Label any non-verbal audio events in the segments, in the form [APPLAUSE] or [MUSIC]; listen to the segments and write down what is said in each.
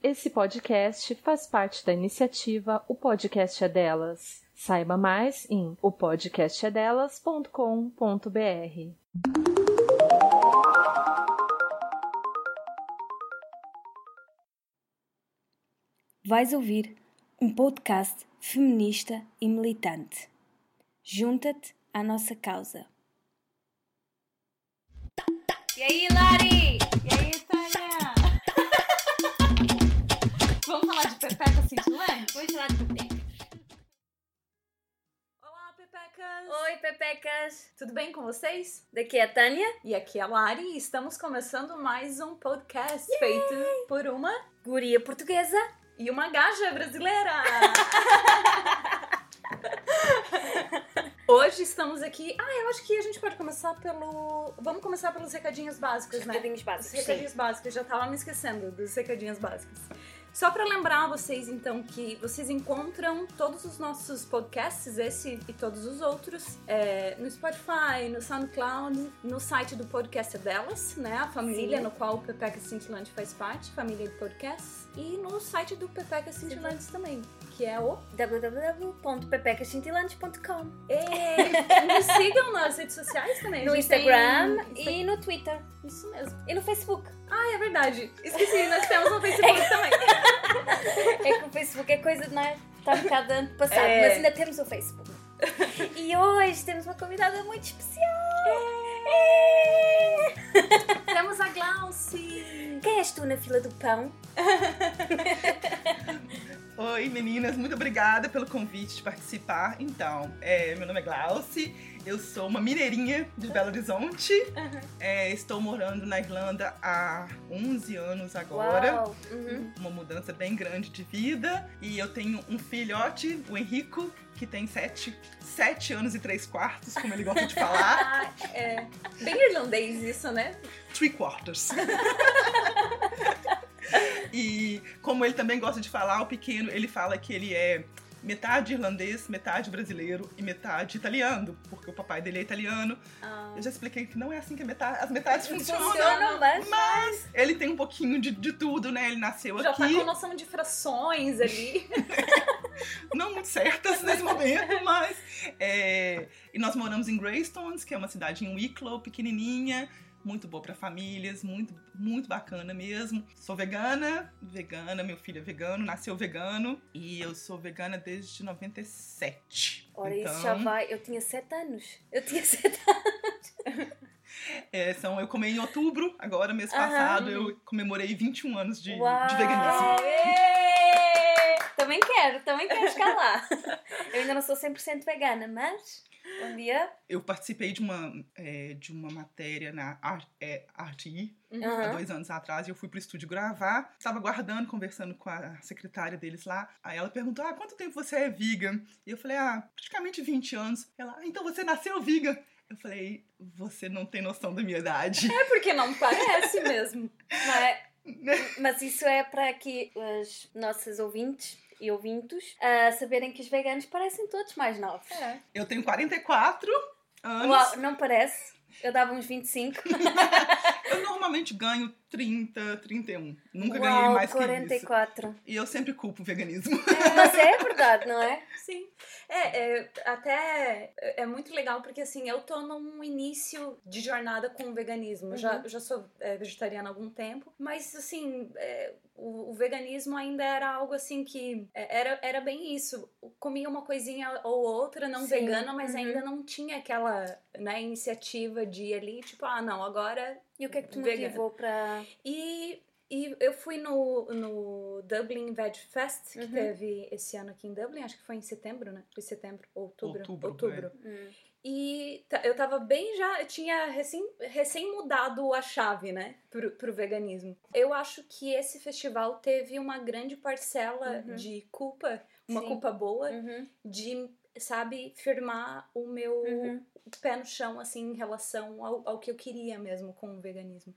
Esse podcast faz parte da iniciativa O Podcast é Delas. Saiba mais em opodcastedelas.com.br. Vais ouvir um podcast feminista e militante. Junta-te à nossa causa. E aí, Lari? De Pepeca Cintilante? Vamos falar de Pepeca. Olá, Pepecas! Oi, Pepecas! Tudo bem com vocês? Daqui é a Tânia, E aqui é a Lari e estamos começando mais um podcast feito por uma guria portuguesa. e uma gaja brasileira! [LAUGHS] Hoje estamos aqui. Ah, eu acho que a gente pode começar pelo. Vamos começar pelos recadinhos básicos, né? Recadinhos Os básicos. recadinhos básicos, já tava me esquecendo dos recadinhos básicos. Só pra lembrar vocês, então, que vocês encontram todos os nossos podcasts, esse e todos os outros, é, no Spotify, no SoundCloud, no site do Podcast é Delas, né? A família Sim. no qual o Pepeca Cintilante faz parte, família de podcasts, e no site do Pepeca Cintilantes também, que é o... www.pepecascintilantes.com E [LAUGHS] nos sigam nas redes sociais também. No tem Instagram Insta- e no Twitter. Isso mesmo. E no Facebook. Ah, é verdade. Esqueci, nós temos no Facebook [LAUGHS] também. É que o Facebook é coisa de nós. Está um bocado antepassado, É. mas ainda temos o Facebook. E hoje temos uma convidada muito especial. É. Temos a Glauci. Quem és tu na fila do pão? [LAUGHS] Oi, meninas, muito obrigada pelo convite de participar. Então, é, meu nome é Glauci, eu sou uma mineirinha de Belo Horizonte. É, estou morando na Irlanda há 11 anos agora. Uhum. Uma mudança bem grande de vida. E eu tenho um filhote, o Henrico, que tem 7 sete anos e 3 quartos, como ele gosta de falar. [LAUGHS] Ah, é bem irlandês isso, né? Three quarters. [LAUGHS] e como ele também gosta de falar, o pequeno, ele fala que ele é metade irlandês, metade brasileiro e metade italiano, porque o papai dele é italiano. Ah, Eu já expliquei que não é assim que a meta- as metades funcionam. Funciona, mas... Mas ele tem um pouquinho de, de tudo, né? Ele nasceu já tá aqui, com noção de frações ali. [LAUGHS] não muito certas nesse momento, mas. é, E nós moramos em Greystones, que é uma cidade em Wicklow, pequenininha, muito boa para famílias, muito, muito bacana mesmo. Sou vegana, vegana, meu filho é vegano, nasceu vegano e eu sou vegana desde 97. Ora, então, isso já vai. Eu tinha 7 anos. Eu tinha [LAUGHS] 7 anos. é, são, eu comi em outubro, agora mês Aham. passado eu comemorei 21 anos de, Uau. de veganismo. Também quero, também quero escalar. Eu ainda não sou 100% vegana, mas um dia. Eu participei de uma, é, de uma matéria na Ar- é, RTI há dois anos atrás e eu fui pro estúdio gravar. Estava guardando, conversando com a secretária deles lá. Aí ela perguntou: Ah, quanto tempo você é vegan? E eu falei: Ah, praticamente 20 anos. Ela, ah, então você nasceu vegan? Eu falei: Você não tem noção da minha idade. É porque não parece mesmo. [LAUGHS] Não é? Mas isso é para que as nossas ouvintes e ouvintos ah, saberem que os veganos parecem todos mais novos. É. Eu tenho 44 anos. Uau, não parece? Eu dava uns 25. [LAUGHS] Eu normalmente ganho 30, 31. Nunca ganhei Uau, mais que isso. 44. E eu sempre culpo o veganismo. Mas é verdade, não é? [LAUGHS] Sim. É, é, até é muito legal porque assim, eu tô num início de jornada com o veganismo. Eu Já, já sou é, vegetariana há algum tempo, mas assim, é, o, o veganismo ainda era algo assim que é, era, era bem isso. Comia uma coisinha ou outra, não Sim, vegana, mas uhum. ainda não tinha aquela né, iniciativa de ir ali, tipo, ah, não, agora E o que é que te motivou para. e, e eu fui no, no Dublin Veg Fest, que Uhum. teve esse ano aqui em Dublin, acho que foi em setembro, né? Foi setembro, outubro. Outubro, Hum. E eu tava bem já, eu tinha recém, recém mudado a chave, né, pro, pro veganismo. Eu acho que esse festival teve uma grande parcela Uhum. de culpa, uma Sim. culpa boa, Uhum. de, sabe, firmar o meu Uhum. pé no chão, assim, em relação ao, ao que eu queria mesmo com o veganismo.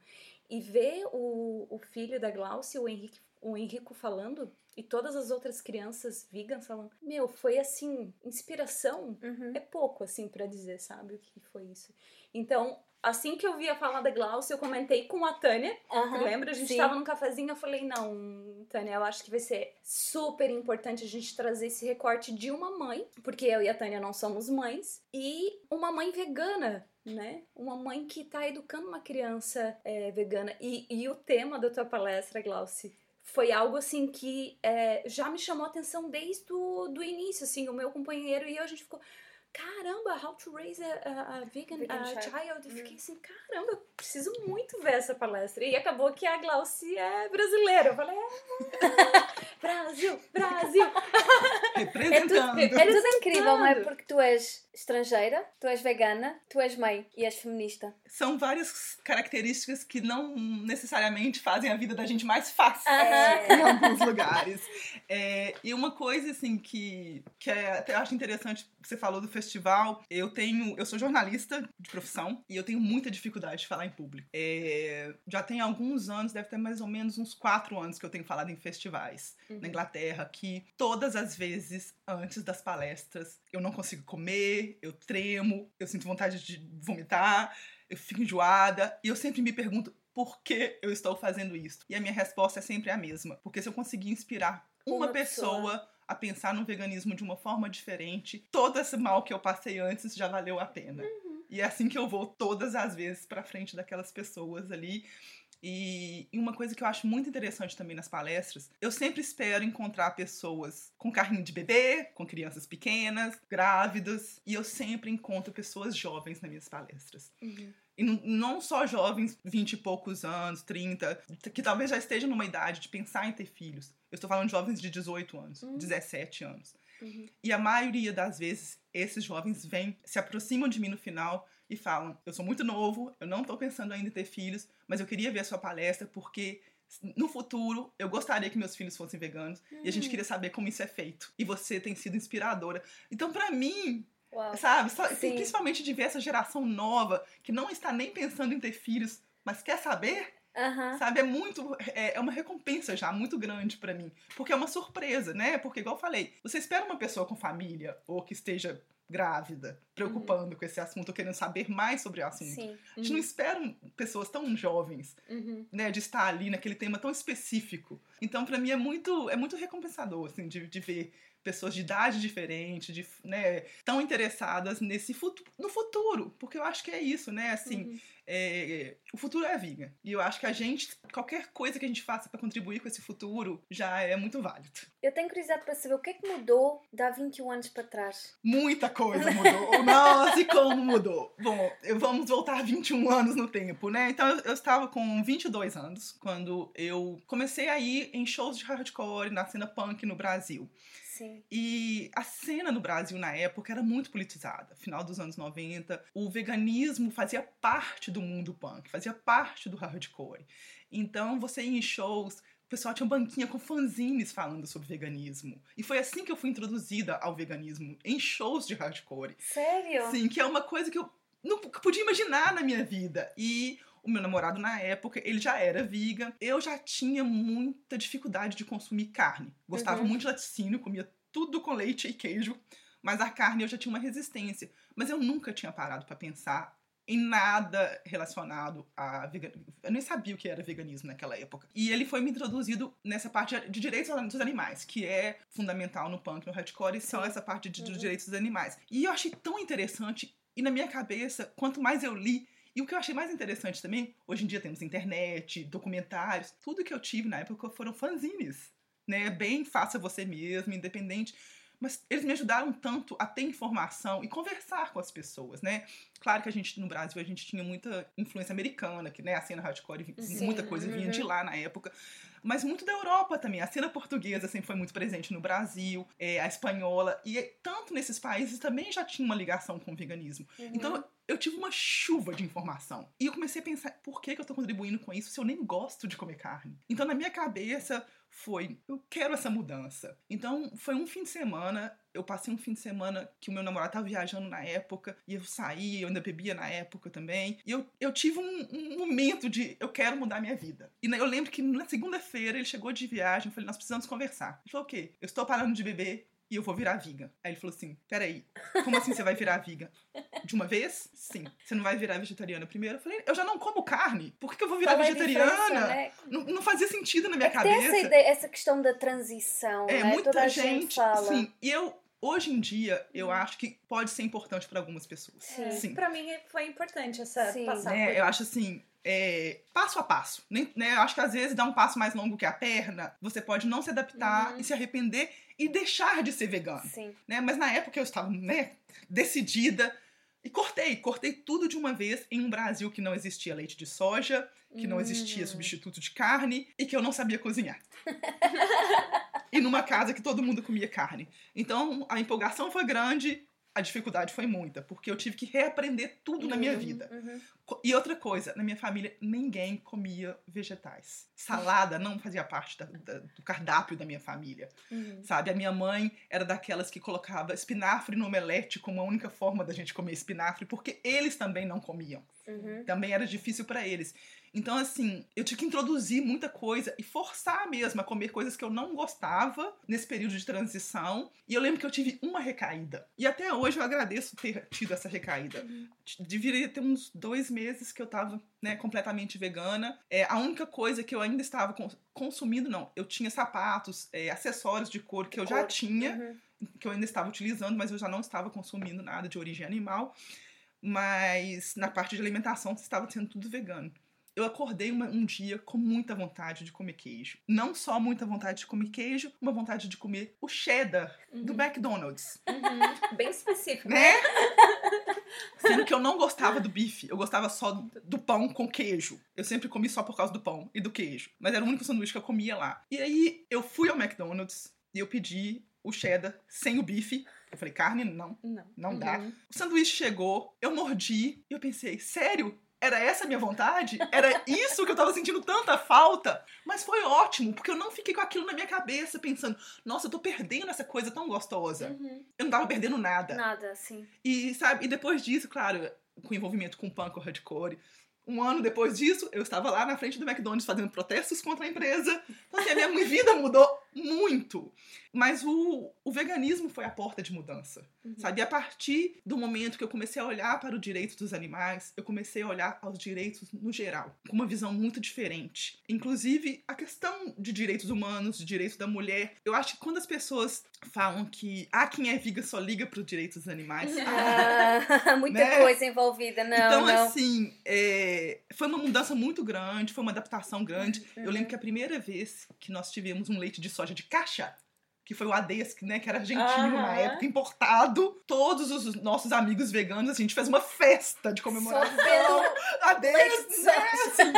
E ver o, o filho da Glaucia, o Henrique, o Henrico falando, e todas as outras crianças vegans falando, meu, foi assim, inspiração Uhum. é pouco, assim, pra dizer, sabe, o que foi isso. Então, assim que eu vi a fala da Glaucia, eu comentei com a Tânia. Aham, Lembra? A gente sim. tava num cafezinho, eu falei, não, Tânia, eu acho que vai ser super importante a gente trazer esse recorte de uma mãe, porque eu e a Tânia não somos mães, e uma mãe vegana. Né? Uma mãe que tá educando uma criança é, vegana. E, e o tema da tua palestra, Glauci, foi algo assim que é, já me chamou a atenção desde o do início. Assim, o meu companheiro e eu, a gente ficou. Caramba, how to raise a, a, vegan, Vegan a child. child. Eu fiquei assim, caramba, eu preciso muito ver essa palestra. E acabou que a Glauci é brasileira. Eu falei, é, Brasil, Brasil. [LAUGHS] Representando. É tudo incrível, não é? Porque tu és estrangeira, tu és vegana, tu és mãe e és feminista. São várias características que não necessariamente fazem a vida da gente mais fácil em alguns lugares. É, e uma coisa assim que, que é, até acho interessante, você falou do festival. Eu tenho, eu sou jornalista de profissão e eu tenho muita dificuldade de falar em público. É, já tem alguns anos, deve ter mais ou menos uns quatro anos que eu tenho falado em festivais na Inglaterra, que todas as vezes antes das palestras eu não consigo comer, eu tremo, eu sinto vontade de vomitar, eu fico enjoada e eu sempre me pergunto por que eu estou fazendo isso. E a minha resposta é sempre a mesma, porque se eu conseguir inspirar uma, Uma pessoa, pessoa. A pensar no veganismo de uma forma diferente, todo esse mal que eu passei antes já valeu a pena. E é assim que eu vou todas as vezes pra frente daquelas pessoas ali. E, e uma coisa que eu acho muito interessante também nas palestras, eu sempre espero encontrar pessoas com carrinho de bebê, com crianças pequenas, grávidas, e eu sempre encontro pessoas jovens nas minhas palestras. E não, só jovens, 20 e poucos anos, 30, que talvez já estejam numa idade de pensar em ter filhos. Eu estou falando de jovens de 18 anos, 17 anos. E a maioria das vezes, esses jovens vêm, se aproximam de mim no final e falam: Eu sou muito novo, eu não tô pensando ainda em ter filhos, mas eu queria ver a sua palestra porque no futuro eu gostaria que meus filhos fossem veganos e a gente queria saber como isso é feito. E você tem sido inspiradora. Então, pra mim, Uau. sabe, Sim. principalmente de ver essa geração nova que não está nem pensando em ter filhos, mas quer saber, Aham. Sabe, é muito. É, é uma recompensa já muito grande pra mim. Porque é uma surpresa, né? Porque, igual eu falei, você espera uma pessoa com família ou que esteja grávida, preocupando com esse assunto, ou querendo saber mais sobre o assunto. Sim. A gente não espera um- pessoas tão jovens, Uhum. né, de estar ali naquele tema tão específico. Então, pra mim, é muito, é muito recompensador, assim, de, de ver pessoas de idade diferente, de, né, tão interessadas nesse futuro, no futuro, porque eu acho que é isso, né, assim, é, o futuro é a vida. E eu acho que a gente, qualquer coisa que a gente faça pra contribuir com esse futuro, já é muito válido. Eu tenho curiosidade para saber o que é que mudou há 21 anos para trás. Muita coisa mudou. Nossa, e como mudou? Bom, vamos voltar 21 anos no tempo, né? Então eu, eu estava com 22 anos quando eu comecei a ir em shows de hardcore na cena punk no Brasil. Sim. E a cena no Brasil na época era muito politizada. Final dos anos 90, o veganismo fazia parte do mundo punk, fazia parte do hardcore. Então você ia em shows, o pessoal tinha banquinha com fanzines falando sobre veganismo. E foi assim que eu fui introduzida ao veganismo, em shows de hardcore. Sério? Sim, que é uma coisa que eu não podia imaginar na minha vida. E o meu namorado, na época, ele já era vegan. Eu já tinha muita dificuldade de consumir carne. Gostava Uhum. muito de laticínio, comia tudo com leite e queijo. Mas a carne eu já tinha uma resistência. Mas eu nunca tinha parado pra pensar em nada relacionado a veganismo. Eu nem sabia o que era veganismo naquela época. E ele foi me introduzido nessa parte de direitos dos animais, que é fundamental no punk, no hardcore, e são Sim. essa parte de, Uhum. direitos dos animais. E eu achei tão interessante, e na minha cabeça, quanto mais eu li, e o que eu achei mais interessante também, hoje em dia temos internet, documentários, tudo que eu tive na época foram fanzines, né? Bem faça você mesmo, independente. Mas eles me ajudaram tanto a ter informação e conversar com as pessoas, né? Claro que a gente, no Brasil, a gente tinha muita influência americana, que né, a cena hardcore, Sim, muita coisa vinha uhum. de lá na época. Mas muito da Europa também. A cena portuguesa sempre foi muito presente no Brasil, é, a espanhola. E tanto nesses países também já tinha uma ligação com o veganismo. Uhum. Então eu tive uma chuva de informação. E eu comecei a pensar, por que, que eu tô contribuindo com isso se eu nem gosto de comer carne? Então na minha cabeça foi, eu quero essa mudança. Então foi um fim de semana, eu passei um fim de semana que o meu namorado tava viajando na época, e eu saí, eu ainda bebia na época também. E eu, eu tive um, um momento de, eu quero mudar minha vida. E eu lembro que na segunda-feira ele chegou de viagem, eu falei, nós precisamos conversar. Ele falou, o quê? Eu estou parando de beber, e eu vou virar viga. Aí ele falou assim: peraí, como assim você vai virar viga? De uma vez? Sim. Você não vai virar vegetariana primeiro? Eu falei: eu já não como carne. Por que, que eu vou virar é vegetariana? diferença, né? não, não fazia sentido na minha É cabeça. essa, ideia, essa questão da transição, É, né? muita Toda gente, gente fala. sim. E eu, hoje em dia, eu acho que pode ser importante para algumas pessoas. Sim. Sim. Pra mim foi importante essa Sim. passar Né, por eu acho assim, é, passo a passo. Nem- né, acho que às vezes dar um passo mais longo que a perna, você pode não se adaptar Uhum. e se arrepender e deixar de ser vegano. Sim. Né? Mas na época eu estava né, decidida e cortei, cortei tudo de uma vez em um Brasil que não existia leite de soja, que não existia Hum. substituto de carne e que eu não sabia cozinhar. [LAUGHS] e numa casa que todo mundo comia carne. Então a empolgação foi grande, a dificuldade foi muita, porque eu tive que reaprender tudo na minha Uhum, vida. uhum. E outra coisa, na minha família ninguém comia vegetais. Salada não fazia parte da- da- do cardápio da minha família, Uhum. sabe? A minha mãe era daquelas que colocava espinafre no omelete como a única forma da gente comer espinafre, porque eles também não comiam. Uhum. Também era difícil pra eles. Então, assim, eu tinha que introduzir muita coisa e forçar mesmo a comer coisas que eu não gostava nesse período de transição. E eu lembro que eu tive uma recaída. E até hoje eu agradeço ter tido essa recaída. Deveria ter uns dois meses que eu tava, né, completamente vegana. É, a única coisa que eu ainda estava cons- consumindo, não, eu tinha sapatos, é, acessórios de couro que eu já tinha Uhum. que eu ainda estava utilizando, mas eu já não estava consumindo nada de origem animal. Mas na parte de alimentação estava sendo tudo vegano. Eu acordei uma- um dia com muita vontade de comer queijo. Não só muita vontade de comer queijo, uma vontade de comer o cheddar do McDonald's, Uhum. Bem específico. né? Sendo que eu não gostava do bife, eu gostava só do, do pão com queijo. Eu sempre comi só por causa do pão e do queijo. Mas era o único sanduíche que eu comia lá. E aí eu fui ao McDonald's e eu pedi o cheddar sem o bife. Eu falei, carne não, Não. não dá. Uhum. O sanduíche chegou, eu mordi e eu pensei, sério? Era essa a minha vontade? Era isso que eu tava sentindo tanta falta? Mas foi ótimo, porque eu não fiquei com aquilo na minha cabeça, pensando, nossa, eu tô perdendo essa coisa tão gostosa. Uhum. Eu não tava perdendo nada. Nada, sim. E, sabe, e depois disso, claro, com envolvimento com punk ou hardcore, um ano depois disso, eu estava lá na frente do McDonald's fazendo protestos contra a empresa. Então, assim, a minha vida mudou muito. Mas o, o veganismo foi a porta de mudança. Uhum. Sabe? E a partir do momento que eu comecei a olhar para o direito dos animais, eu comecei a olhar aos direitos no geral, com uma visão muito diferente. Inclusive, a questão de direitos humanos, de direitos da mulher. Eu acho que quando as pessoas falam que ah, quem é viga só liga para os direitos dos animais. [LAUGHS] Ah, muita Né? coisa envolvida, não, então, não. assim, é, foi uma mudança muito grande, foi uma adaptação grande. Uhum. Eu lembro que a primeira vez que nós tivemos um leite de soja de caixa, que foi o Adeus, né, que era argentino na época, importado, todos os nossos amigos veganos, assim, a gente fez uma festa de Só comemoração. pelo [LAUGHS] Adeus, de né, soja. assim,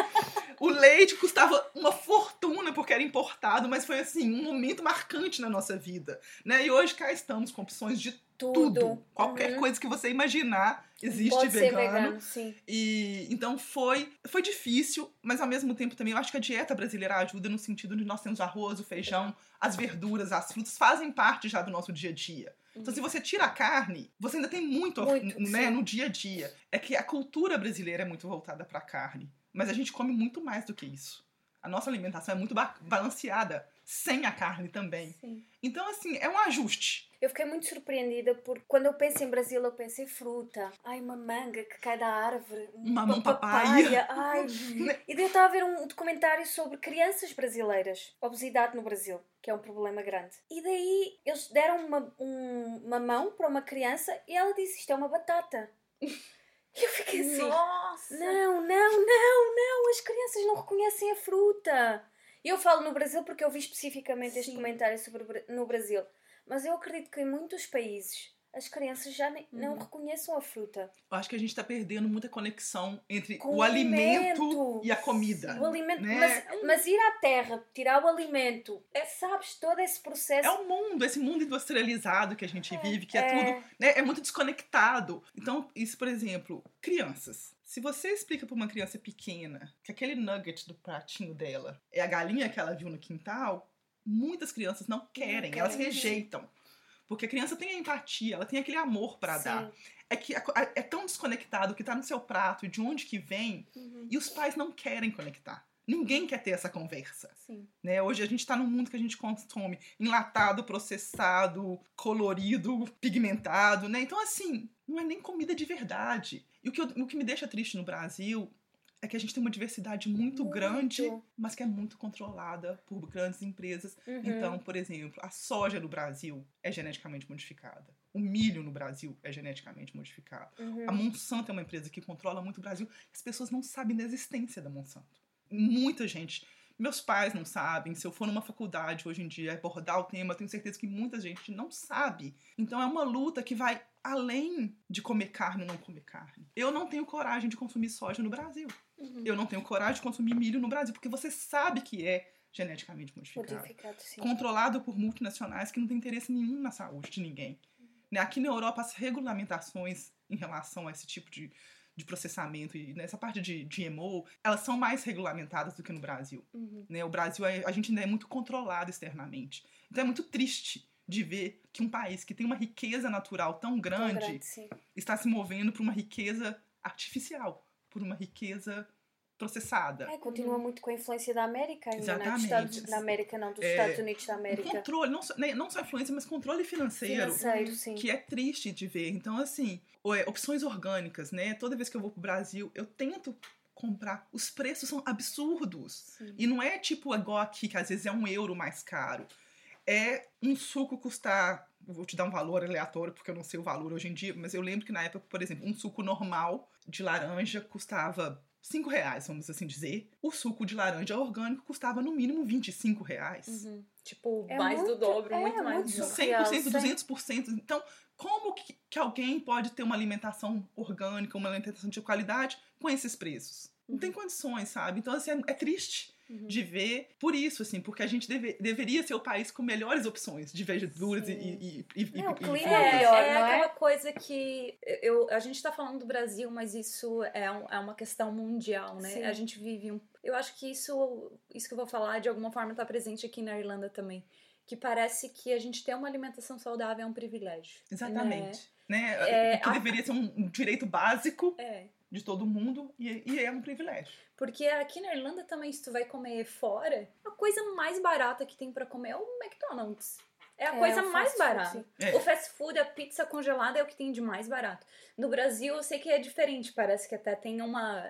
o leite custava uma fortuna porque era importado, mas foi assim um momento marcante na nossa vida, né? E hoje cá estamos com opções de tudo. tudo, qualquer Uhum. coisa que você imaginar existe Pode ser vegano. vegano, sim. E então foi, foi difícil, mas ao mesmo tempo também eu acho que a dieta brasileira ajuda no sentido de nós temos o arroz, o feijão, as verduras, as frutas fazem parte já do nosso dia a dia. Então, se você tira a carne, você ainda tem muito, Uhum. Muito, né, sim. no dia a dia. É que a cultura brasileira é muito voltada para carne, mas a gente come muito mais do que isso. A nossa alimentação é muito ba- balanceada sem a carne também. Sim. Então, assim, é um ajuste. Eu fiquei muito surpreendida porque quando eu penso em Brasil, eu penso em fruta. Ai, uma manga que cai da árvore. Uma mão papaya. Ai. [LAUGHS] e daí eu estava a ver um documentário sobre crianças brasileiras. Obesidade no Brasil, que é um problema grande. E daí eles deram uma, um- uma mão para uma criança e ela disse: Isto é uma batata. [LAUGHS] E eu fiquei assim. Nossa! Não, não, não, não, as crianças não reconhecem a fruta. E eu falo no Brasil porque eu vi especificamente este Sim. comentário sobre no Brasil. Mas eu acredito que em muitos países as crianças já não reconheçam a fruta. Eu acho que a gente tá perdendo muita conexão entre Com o o alimento, alimento. e a comida. O alimento, né? mas, mas ir à terra, tirar o alimento, é, sabes, todo esse processo. É o mundo, esse mundo industrializado que a gente vive, que é, é. tudo, né, é muito desconectado. Então, isso, por exemplo, crianças. Se você explica pra uma criança pequena que aquele nugget do pratinho dela é a galinha que ela viu no quintal, muitas crianças não querem, querem, elas rejeitam. Porque a criança tem a empatia, ela tem aquele amor pra Sim. dar. É que é tão desconectado que tá no seu prato e de onde que vem, Uhum. e os pais não querem conectar. Ninguém quer ter essa conversa. Sim. Né? Hoje a gente está num mundo que a gente consome enlatado, processado, colorido, pigmentado, né? Então, assim, não é nem comida de verdade. E o que, eu, o que me deixa triste no Brasil é que a gente tem uma diversidade muito, Muito. grande, mas que é muito controlada por grandes empresas. Uhum. Então, por exemplo, a soja no Brasil é geneticamente modificada. O milho no Brasil é geneticamente modificado. Uhum. A Monsanto é uma empresa que controla muito o Brasil. As pessoas não sabem da existência da Monsanto. Muita gente. Meus pais não sabem. Se eu for numa faculdade hoje em dia abordar o tema, tenho certeza que muita gente não sabe. Então é uma luta que vai além de comer carne ou não comer carne. Eu não tenho coragem de consumir soja no Brasil. Uhum. Eu não tenho coragem de consumir milho no Brasil, porque você sabe que é geneticamente modificado Modificado, sim. controlado por multinacionais que não têm interesse nenhum na saúde de ninguém. Né, Aqui na Europa, as regulamentações em relação a esse tipo de, de processamento e nessa parte de GMO, elas são mais regulamentadas do que no Brasil. Uhum. né? O Brasil, é- a gente ainda é muito controlado externamente. Então é muito triste de ver que um país que tem uma riqueza natural tão Tão grande, grande, sim. está se movendo para uma riqueza artificial, por uma riqueza processada. É, continua muito com a influência da América ainda, né? Exatamente. Estados, da América, não, dos É, Estados Unidos da América. controle, não só, né, não só influência, mas controle financeiro. Financeiro, sim. que é triste de ver. Então, assim, é, opções orgânicas, né? Toda vez que eu vou pro Brasil, eu tento comprar. Os preços são absurdos. Sim. E não é tipo igual aqui, que às vezes é um euro mais caro. É um suco custar. Vou te dar um valor aleatório, porque eu não sei o valor hoje em dia, mas eu lembro que na época, por exemplo, um suco normal de laranja custava 5 reais, vamos assim dizer. O suco de laranja orgânico custava no mínimo 25 reais. Uhum. Tipo, É mais muito- do dobro, é, muito mais muito do dobro. surreal. 100%, sim. 200%. Então, como que, que alguém pode ter uma alimentação orgânica, uma alimentação de qualidade com esses preços? Não tem condições, sabe? Então, assim, é, é triste Uhum. de ver por isso, assim, porque a gente deve- deveria ser o país com melhores opções de verduras e, Sim. e, e, e, Não, e- clima e- é melhor, é não é? aquela coisa que eu, a gente tá falando do Brasil, mas isso é, um- é uma questão mundial, né? Sim. A gente vive um. Eu acho que isso, isso que eu vou falar de alguma forma tá presente aqui na Irlanda também. Que parece que a gente ter uma alimentação saudável é um privilégio. Exatamente. Né? É, que a- deveria ser um, um direito básico É. de todo mundo e, e é um privilégio. Porque aqui na Irlanda também, se tu vai comer fora, a coisa mais barata que tem pra comer é o McDonald's. É a É, coisa mais barata. É. O fast food, a pizza congelada é o que tem de mais barato. No Brasil, eu sei que é diferente. Parece que até tem uma.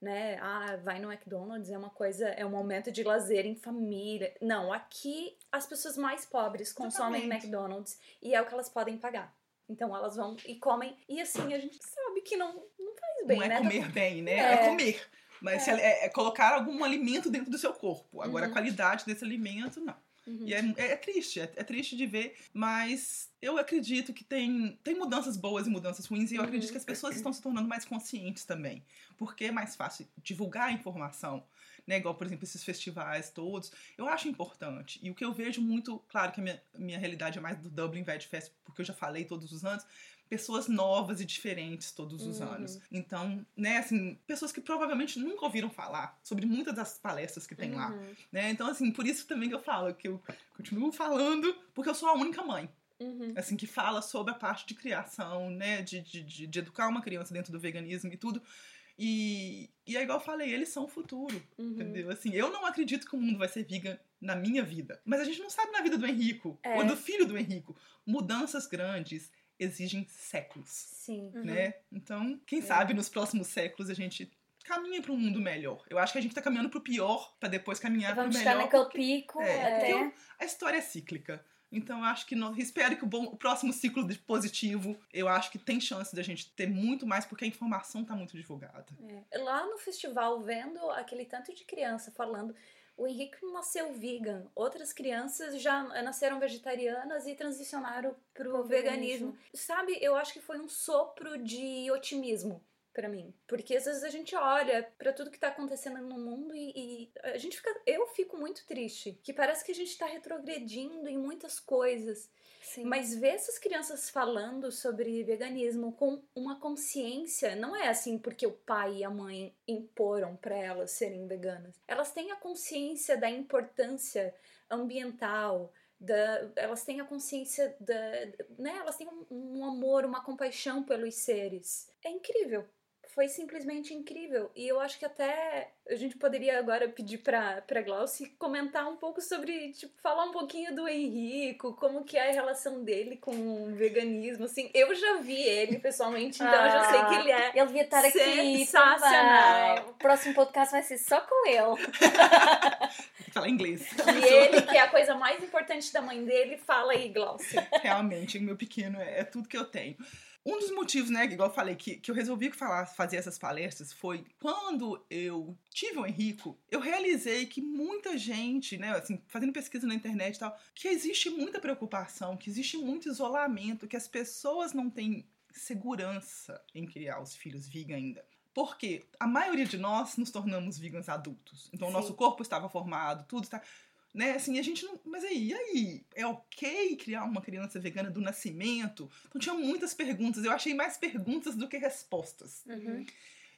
Né? Ah, vai no McDonald's é uma coisa, é um momento de lazer em família. Não, aqui as pessoas mais pobres consomem Exatamente. McDonald's e é o que elas podem pagar. Então elas vão e comem. E assim, a gente sabe que não, não faz bem, não é né? comer bem, né? É. É, comer. Mas se- é, é colocar algum alimento dentro do seu corpo. Agora, Uhum. a qualidade desse alimento, não. Uhum. E é, é triste, é, é triste de ver, mas eu acredito que tem, tem mudanças boas e mudanças ruins, e eu Uhum. acredito que as pessoas estão se tornando mais conscientes também. Porque é mais fácil divulgar a informação, né? Igual, por exemplo, esses festivais todos. Eu acho importante. E o que eu vejo muito, claro que a minha, minha realidade é mais do Dublin Veg Fest, porque eu já falei todos os anos, pessoas novas e diferentes todos os Uhum. anos. Então, né, assim, pessoas que provavelmente nunca ouviram falar sobre muitas das palestras que tem lá Uhum. né? Então, assim, por isso também que eu falo, que eu continuo falando, porque eu sou a única mãe, Uhum. assim, que fala sobre a parte de criação, né? De, de, de, de educar uma criança dentro do veganismo e tudo. E, e é igual eu falei, eles são o futuro, Uhum. entendeu? Assim, eu não acredito que o mundo vai ser vegan na minha vida. Mas a gente não sabe na vida do Henrico, É. ou do filho do Henrico. Mudanças grandes exigem séculos, Sim. Uhum. né? Então, quem É. sabe nos próximos séculos a gente caminha para um mundo melhor. Eu acho que a gente tá caminhando pro pior para depois caminhar Vamos pro estar melhor. naquele porque- pico é, até. porque a história é cíclica. Então eu acho que nós, espero que o, bom, o próximo ciclo de positivo, eu acho que tem chance da gente ter muito mais porque a informação tá muito divulgada. É. Lá no festival, vendo aquele tanto de criança falando, o Henrique nasceu vegan, outras crianças já nasceram vegetarianas e transicionaram pro Pro veganismo. veganismo. Sabe, eu acho que foi um sopro de otimismo pra mim, porque às vezes a gente olha pra tudo que tá acontecendo no mundo e, e a gente fica, eu fico muito triste, que parece que a gente tá retrogredindo em muitas coisas. Sim. Mas ver essas crianças falando sobre veganismo com uma consciência, não é assim porque o pai e a mãe imporam para elas serem veganas. Elas têm a consciência da importância ambiental, da, elas têm a consciência da, né, elas têm um, um amor, uma compaixão pelos seres. É incrível. Foi simplesmente incrível. E eu acho que até a gente poderia agora pedir pra, pra Glauci comentar um pouco sobre, tipo, falar um pouquinho do Henrico, como que é a relação dele com o veganismo, assim. Eu já vi ele pessoalmente, então ah, eu já sei que ele é Ele devia estar aqui sensacional. O próximo podcast vai ser só com ele. Fala inglês. E ele, que é a coisa mais importante da mãe dele, fala aí, Glauci. Realmente, meu pequeno é, é tudo que eu tenho. Um dos motivos, né, igual eu falei, que, que eu resolvi falar, fazer essas palestras foi quando eu tive o Henrico, eu realizei que muita gente, né, assim, fazendo pesquisa na internet e tal, que existe muita preocupação, que existe muito isolamento, que as pessoas não têm segurança em criar os filhos vegan ainda. Porque a maioria de nós nos tornamos vegans adultos. Então, Sim. nosso corpo estava formado, tudo está né? Assim, a gente não. Mas aí, e aí? É ok criar uma criança vegana do nascimento? Então tinha muitas perguntas. Eu achei mais perguntas do que respostas. Uhum.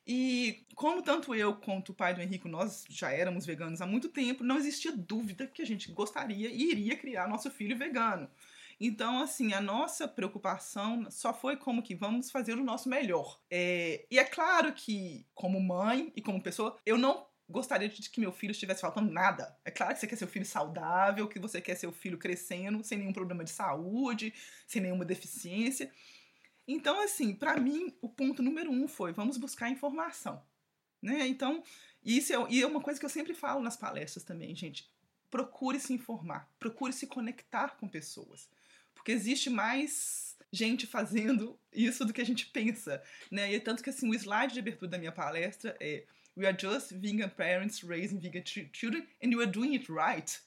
E como tanto eu quanto o pai do Henrique, nós já éramos veganos há muito tempo, não existia dúvida que a gente gostaria e iria criar nosso filho vegano. Então, assim, a nossa preocupação só foi como que vamos fazer o nosso melhor. É, e é claro que, como mãe e como pessoa, eu não gostaria de que meu filho estivesse faltando nada. É claro que você quer seu filho saudável, que você quer seu filho crescendo sem nenhum problema de saúde, sem nenhuma deficiência. Então, assim, para mim, o ponto número um foi: vamos buscar informação. Né? Então, isso é, e é uma coisa que eu sempre falo nas palestras também, gente. Procure se informar, procure se conectar com pessoas. Porque existe mais gente fazendo isso do que a gente pensa, né? E é tanto que assim, o slide de abertura da minha palestra é We are just vegan parents raising vegan children and you are doing it right.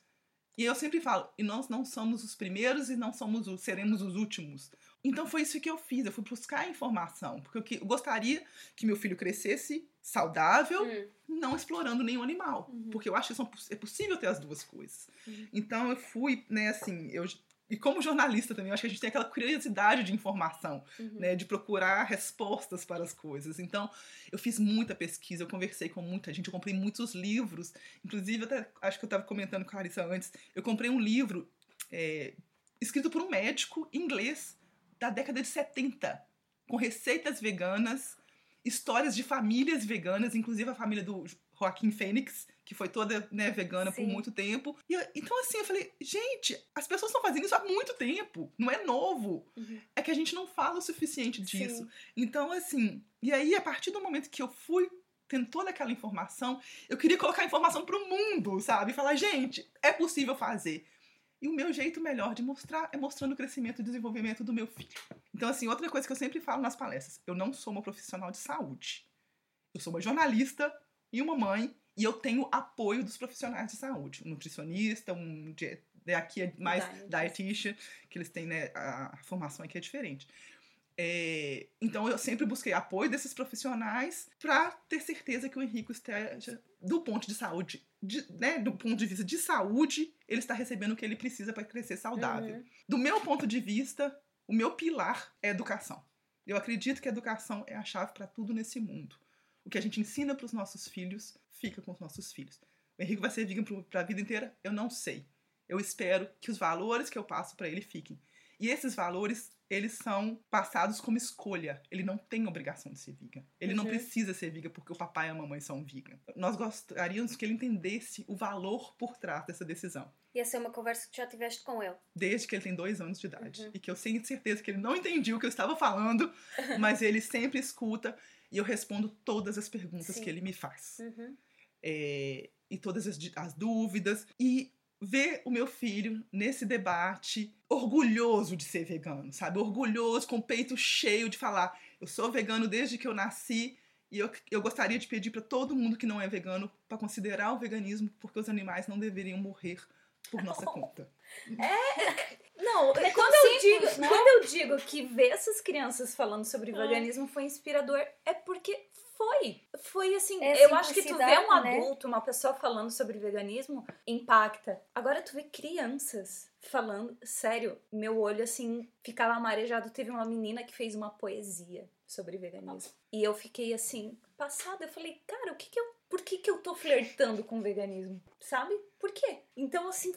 E eu sempre falo, e nós não somos os primeiros e não somos os, seremos os últimos. Então foi isso que eu fiz, eu fui buscar informação, porque eu gostaria que meu filho crescesse saudável, hum. não explorando nenhum animal, uhum. porque eu acho que é possível ter as duas coisas. Uhum. Então eu fui, né, assim, eu e como jornalista também, eu acho que a gente tem aquela curiosidade de informação, uhum. né? De procurar respostas para as coisas. Então, eu fiz muita pesquisa, eu conversei com muita gente, eu comprei muitos livros. Inclusive, até acho que eu estava comentando com a Larissa antes, eu comprei um livro é, escrito por um médico inglês da década de 70, com receitas veganas, histórias de famílias veganas, inclusive a família do Joaquim Fênix, que foi toda né, vegana Sim. por muito tempo. E então, assim, eu falei, gente, as pessoas estão fazendo isso há muito tempo. Não é novo. Uhum. É que a gente não fala o suficiente disso. Sim. Então, assim, e aí, a partir do momento que eu fui tendo toda aquela informação, eu queria colocar a informação para o mundo, sabe? E falar, gente, é possível fazer. E o meu jeito melhor de mostrar é mostrando o crescimento e desenvolvimento do meu filho. Então, assim, outra coisa que eu sempre falo nas palestras: eu não sou uma profissional de saúde. Eu sou uma jornalista e uma mãe e eu tenho apoio dos profissionais de saúde, um nutricionista, um né, aqui é mais dietitian, que eles têm né, a, formação aqui é diferente. É, então eu sempre busquei apoio desses profissionais para ter certeza que o Henrique esteja, do ponto de saúde, de, né, do ponto de vista de saúde, ele está recebendo o que ele precisa para crescer saudável. Uhum. Do meu ponto de vista, o meu pilar é educação. Eu acredito que a educação é a chave para tudo nesse mundo. O que a gente ensina para os nossos filhos fica com os nossos filhos. O Henrique vai ser vegan para a vida inteira? Eu não sei. Eu espero que os valores que eu passo para ele fiquem. E esses valores, eles são passados como escolha. Ele não tem obrigação de ser vegan. Ele uhum. não precisa ser vegan porque o papai e a mamãe são vegan. Nós gostaríamos que ele entendesse o valor por trás dessa decisão. E essa é uma conversa que já tiveste com ele? Desde que ele tem dois anos de idade. Uhum. E que eu tenho certeza que ele não entendia o que eu estava falando, [LAUGHS] mas ele sempre escuta e eu respondo todas as perguntas Sim. que ele me faz. Uhum é, e todas as, as dúvidas. E ver o meu filho nesse debate orgulhoso de ser vegano, sabe? Orgulhoso, com o peito cheio de falar: eu sou vegano desde que eu nasci. E eu, eu gostaria de pedir para todo mundo que não é vegano para considerar o veganismo, porque os animais não deveriam morrer por [LAUGHS] nossa conta. É, não, é quando, eu digo, né? quando eu digo que ver essas crianças falando sobre ah. veganismo foi inspirador, é porque foi. Foi assim, é eu acho que tu vê um né? adulto, uma pessoa falando sobre veganismo, impacta. Agora tu vê crianças falando, sério, meu olho assim ficava marejado. Teve uma menina que fez uma poesia sobre veganismo. E eu fiquei assim, passada, eu falei, cara, o que que eu, por que que eu tô flertando com veganismo? Sabe? Por quê? Então assim,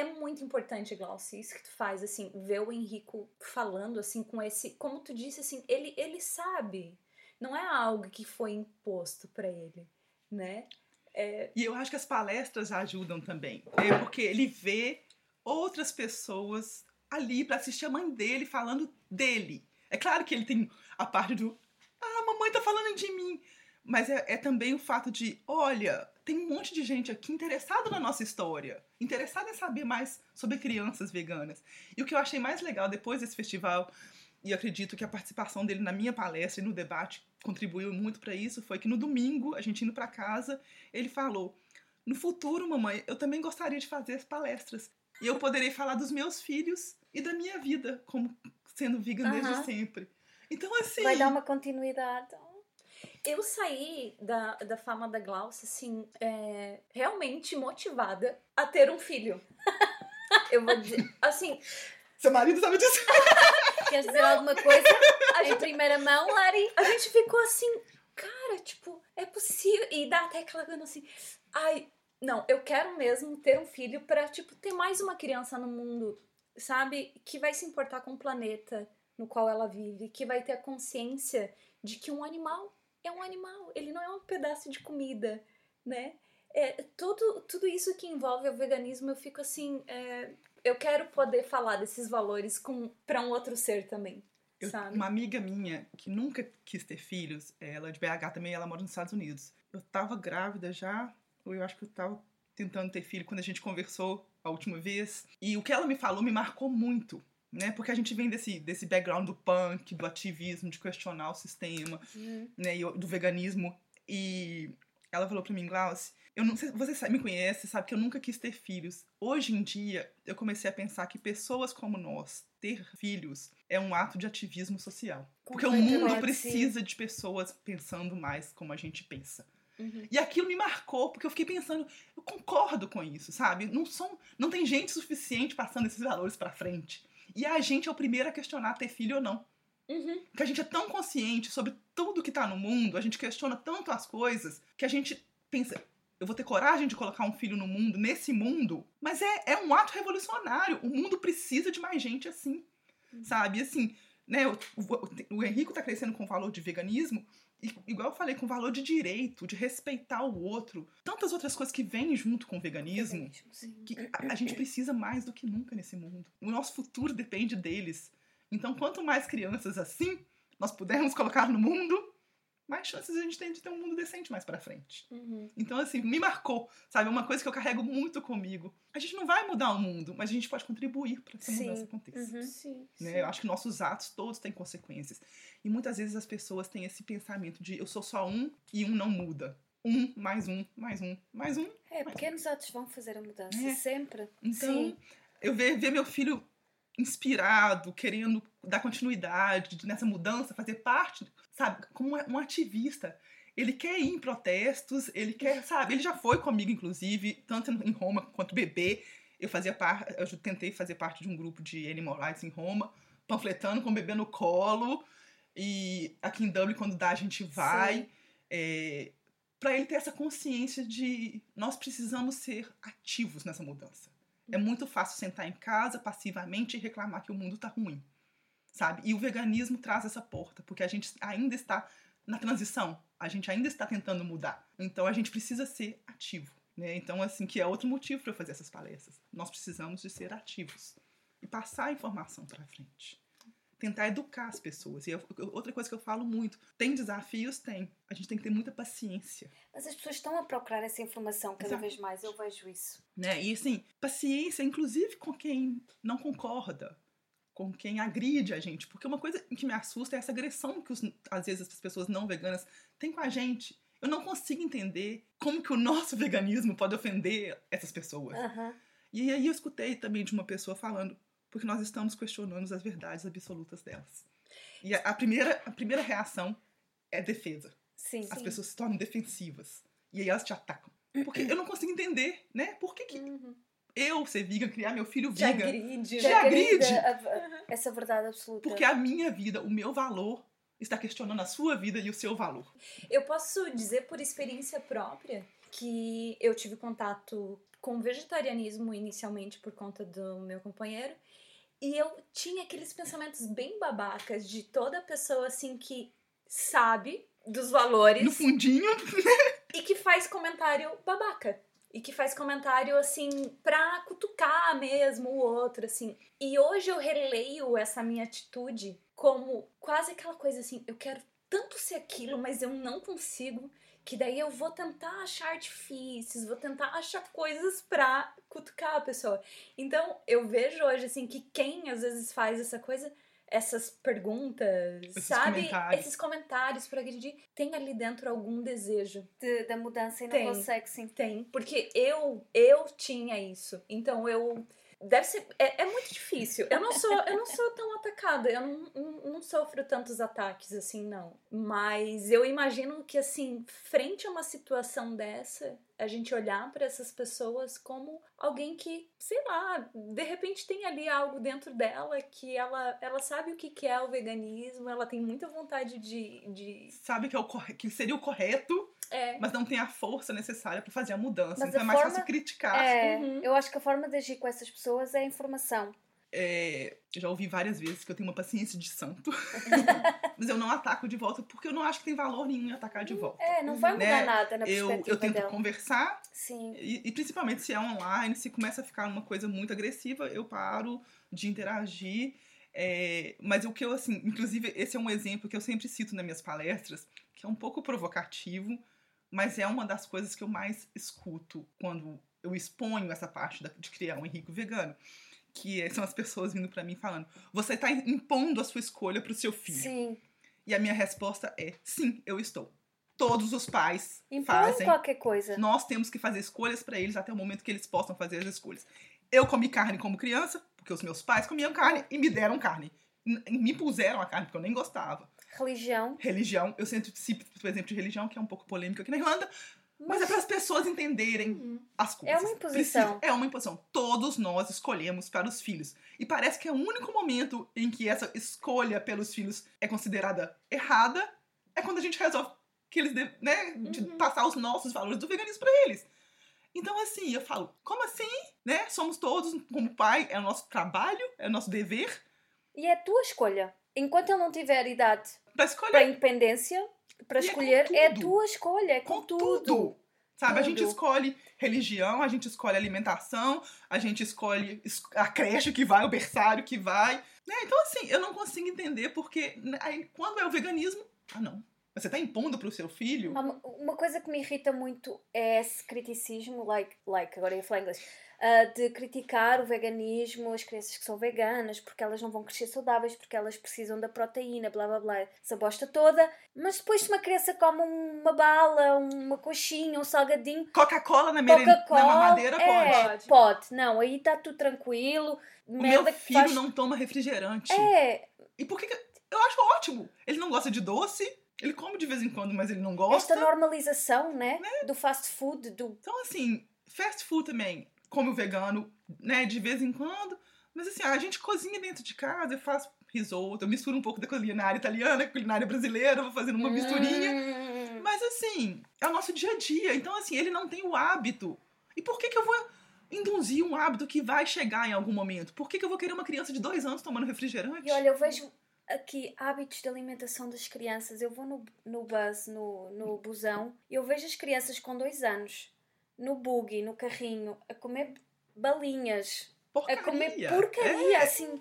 é muito importante, Glauci, isso que tu faz, assim, ver o Henrico falando, assim, com esse. Como tu disse, assim, ele, ele sabe não é algo que foi imposto para ele, né? É... E eu acho que as palestras ajudam também, é porque ele vê outras pessoas ali para assistir a mãe dele falando dele. É claro que ele tem a parte do ah, a mamãe tá falando de mim, mas é, é também o fato de, olha, tem um monte de gente aqui interessada na nossa história, interessada em saber mais sobre crianças veganas. E o que eu achei mais legal depois desse festival e acredito que a participação dele na minha palestra e no debate contribuiu muito para isso, foi que no domingo, a gente indo para casa, ele falou: "No futuro, mamãe, eu também gostaria de fazer as palestras e eu poderei falar dos meus filhos e da minha vida como sendo vegan desde sempre". Então assim, vai dar uma continuidade. Eu saí da, da fama da Glaucia, assim, é, realmente motivada a ter um filho. [LAUGHS] eu vou dizer, assim... Seu marido sabe disso? [LAUGHS] Queres dizer Não. alguma coisa em primeira mão, Lari? A gente ficou assim, cara, tipo, é possível. E dá até aquela gana assim, ai, não, eu quero mesmo ter um filho para tipo, ter mais uma criança no mundo, sabe? Que vai se importar com o planeta no qual ela vive, que vai ter a consciência de que um animal é um animal, ele não é um pedaço de comida, né? É, tudo, tudo isso que envolve o veganismo, eu fico assim, é, eu quero poder falar desses valores para um outro ser também. Eu, uma amiga minha que nunca quis ter filhos, ela é de BH também, ela mora nos Estados Unidos. Eu tava grávida já, ou eu acho que eu tava tentando ter filho quando a gente conversou a última vez. E o que ela me falou me marcou muito, né? Porque a gente vem desse, desse background do punk, do ativismo, de questionar o sistema, uhum. né? E do veganismo. E ela falou pra mim, Glauce, eu não sei, você me conhece, sabe que eu nunca quis ter filhos. Hoje em dia, eu comecei a pensar que pessoas como nós, ter filhos, é um ato de ativismo social. Porque o mundo precisa de pessoas pensando mais como a gente pensa. Uhum. E aquilo me marcou, porque eu fiquei pensando, eu concordo com isso, sabe? Não, são, não tem gente suficiente passando esses valores para frente. E a gente é o primeiro a questionar ter filho ou não. Uhum. Porque a gente é tão consciente sobre tudo que tá no mundo, a gente questiona tanto as coisas, que a gente pensa, eu vou ter coragem de colocar um filho no mundo, nesse mundo, mas é, é um ato revolucionário. O mundo precisa de mais gente assim, uhum. sabe? Assim, né, o, o, o Henrico tá crescendo com o valor de veganismo, igual eu falei, com o valor de direito, de respeitar o outro. Tantas outras coisas que vêm junto com o veganismo, que a, a gente precisa mais do que nunca nesse mundo. O nosso futuro depende deles. Então, quanto mais crianças assim nós pudermos colocar no mundo, mais chances a gente tem de ter um mundo decente mais para frente. Uhum. Então, assim, me marcou, sabe? Uma coisa que eu carrego muito comigo. A gente não vai mudar o mundo, mas a gente pode contribuir para que essa mudança aconteça. Uhum. Sim, né? Sim. Eu acho que nossos atos todos têm consequências. E muitas vezes as pessoas têm esse pensamento de eu sou só um e um não muda. Um, mais um, mais um, mais um. É, mais pequenos um. atos vão fazer a mudança, é. sempre. Então, Sim. eu ver, ver meu filho inspirado, querendo dar continuidade nessa mudança, fazer parte, sabe, como um ativista. Ele quer ir em protestos, ele quer, sabe, ele já foi comigo, inclusive, tanto em Roma quanto bebê. Eu fazia parte, eu tentei fazer parte de um grupo de animal rights em Roma, panfletando com o bebê no colo. E aqui em Dublin, quando dá, a gente vai. É, para ele ter essa consciência de nós precisamos ser ativos nessa mudança. É muito fácil sentar em casa passivamente e reclamar que o mundo tá ruim, sabe? E o veganismo traz essa porta, porque a gente ainda está na transição, a gente ainda está tentando mudar. Então a gente precisa ser ativo, né? Então assim, que é outro motivo para eu fazer essas palestras. Nós precisamos de ser ativos e passar a informação para frente tentar educar as pessoas. E eu, outra coisa que eu falo muito: tem desafios? Tem. A gente tem que ter muita paciência. Mas as pessoas estão a procurar essa informação cada Exato. vez mais, eu vejo isso. Né? E assim, paciência, inclusive com quem não concorda, com quem agride a gente. Porque uma coisa que me assusta é essa agressão que os, às vezes as pessoas não veganas têm com a gente. Eu não consigo entender como que o nosso [LAUGHS] veganismo pode ofender essas pessoas. Uhum. E aí eu escutei também de uma pessoa falando, porque nós estamos questionando as verdades absolutas delas. E a, a primeira, a primeira reação é defesa. Sim, As sim. pessoas se tornam defensivas. E aí elas te atacam. Porque eu não consigo entender, né? Por que, que uhum. eu, ser vegan, criar meu filho vegan... Te agride. Te agride. essa verdade absoluta. Porque a minha vida, o meu valor, está questionando a sua vida e o seu valor. Eu posso dizer por experiência própria que eu tive contato com vegetarianismo inicialmente por conta do meu companheiro e eu tinha aqueles pensamentos bem babacas de toda pessoa assim que sabe dos valores. No fundinho. [LAUGHS] e que faz comentário babaca. E que faz comentário, assim, pra cutucar mesmo o outro, assim. E hoje eu releio essa minha atitude como quase aquela coisa assim: eu quero tanto ser aquilo, mas eu não consigo. Que daí eu vou tentar achar artifícios, vou tentar achar coisas pra cutucar a pessoa. Então eu vejo hoje, assim, que quem às vezes faz essa coisa essas perguntas, Esses sabe? comentários. Esses comentários para agredir. Tem ali dentro algum desejo. De- da mudança e não Tem. consegue, sim. Tem. Porque eu, eu tinha isso. Então eu. Deve ser. É, é muito difícil. Eu não sou, eu não sou tão atacada. Eu não, não, não sofro tantos ataques assim, não. Mas eu imagino que, assim, frente a uma situação dessa, a gente olhar para essas pessoas como alguém que, sei lá, de repente tem ali algo dentro dela que ela, ela sabe o que que é o veganismo, ela tem muita vontade de. de Sabe que, é o corre- que seria o correto, é, mas não tem a força necessária pra fazer a mudança. Mas então a é mais forma- fácil criticar. É, Uhum. eu acho que a forma de agir com essas pessoas é a informação. É, já ouvi várias vezes que eu tenho uma paciência de santo. [LAUGHS] mas eu não ataco de volta porque eu não acho que tem valor nenhum em atacar de volta. É, não vai mudar Né? nada na Eu, eu tento dela. conversar Sim. e, e principalmente se é online, se começa a ficar uma coisa muito agressiva, eu paro de interagir. É, mas o que eu, assim, inclusive, esse é um exemplo que eu sempre cito nas minhas palestras, que é um pouco provocativo, mas é uma das coisas que eu mais escuto quando eu exponho essa parte da- de criar um Henrique vegano. Que são as pessoas vindo pra mim falando: você tá impondo a sua escolha pro seu filho. Sim. E a minha resposta é: sim, eu estou. Todos os pais Impõe fazem. qualquer coisa. Nós temos que fazer escolhas pra eles até o momento que eles possam fazer as escolhas. Eu comi carne como criança, porque os meus pais comiam carne e me deram carne. Me puseram a carne porque eu nem gostava. Religião. Religião, eu sempre por exemplo, de religião, que é um pouco polêmico aqui na Irlanda, mas é para as pessoas entenderem Uhum. as coisas. É uma imposição. Precisa- é uma imposição. Todos nós escolhemos para os filhos. E parece que é o único momento em que essa escolha pelos filhos é considerada errada é quando a gente resolve que eles devem, né, de Uhum. passar os nossos valores do veganismo para eles. Então, assim, eu falo, como assim? Né? Somos todos, como pai, é o nosso trabalho, é o nosso dever E é a tua escolha. Enquanto ele não tiver idade para independência, para é escolher, é, tudo. tua escolha, é com, com tudo. tudo. Sabe, a gente Tudo. escolhe religião, a gente escolhe alimentação, a gente escolhe es- a creche que vai, o berçário que vai. Né? Então, assim, eu não consigo entender porque né, aí, quando é o veganismo, ah, não. Você tá impondo pro seu filho. Uma, uma coisa que me irrita muito é esse criticismo, like, like agora eu ia falar inglês, ah, de criticar o veganismo, as crianças que são veganas, porque elas não vão crescer saudáveis, porque elas precisam da proteína, blá blá blá, essa bosta toda. Mas depois, se uma criança come uma bala, uma coxinha, um salgadinho, Coca-Cola na, meren... Coca-Cola. na mamadeira é, pode. pode. Não, aí está tudo tranquilo. O meu filho faz... não toma refrigerante. É, E por que, que. Eu acho ótimo. Ele não gosta de doce, ele come de vez em quando, mas ele não gosta. esta normalização, né? Do fast food, do Então, assim, fast food também, como o vegano, né, de vez em quando. Mas assim, a gente cozinha dentro de casa, eu faço risoto, eu misturo um pouco da culinária italiana com culinária brasileira, vou fazendo uma misturinha. Hum. Mas assim, é o nosso dia a dia. Então, assim, ele não tem o hábito. E por que, que eu vou induzir um hábito que vai chegar em algum momento? Por que, que eu vou querer uma criança de dois anos tomando refrigerante? E olha, eu vejo aqui hábitos de alimentação das crianças. Eu vou no, no bus, no, no busão, e eu vejo as crianças com dois anos, no buggy, no carrinho, a comer balinhas, a comer Porcaria. porcaria, É. assim,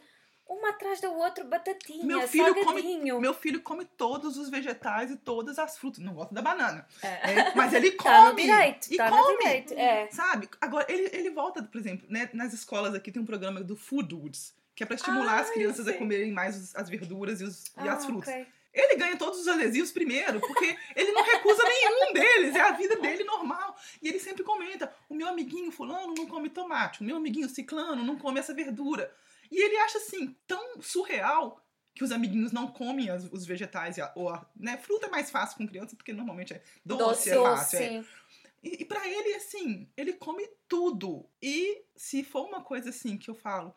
uma atrás da outra, batatinha, Meu filho come- salgadinho. Meu filho come todos os vegetais e todas as frutas. Não gosta da banana. É. É, mas ele come. [LAUGHS] Tá no direito, e tá come. no direito. É. Sabe? Agora, ele, ele volta, por exemplo, né, nas escolas aqui tem um programa do Food Woods, que é pra estimular Ah, as crianças a comerem mais as verduras e, os, e Ah, as frutas. ok. Ele ganha todos os adesivos primeiro, porque ele não recusa nenhum deles, é a vida dele normal. E ele sempre comenta: o meu amiguinho fulano não come tomate, o meu amiguinho ciclano não come essa verdura. E ele acha assim, tão surreal que os amiguinhos não comem as- os vegetais, a- ou a, né, fruta é mais fácil com criança, porque normalmente é doce, Doce, é Doce, fácil. é. sim. E, e para ele, assim, ele come tudo. E se for uma coisa assim que eu falo,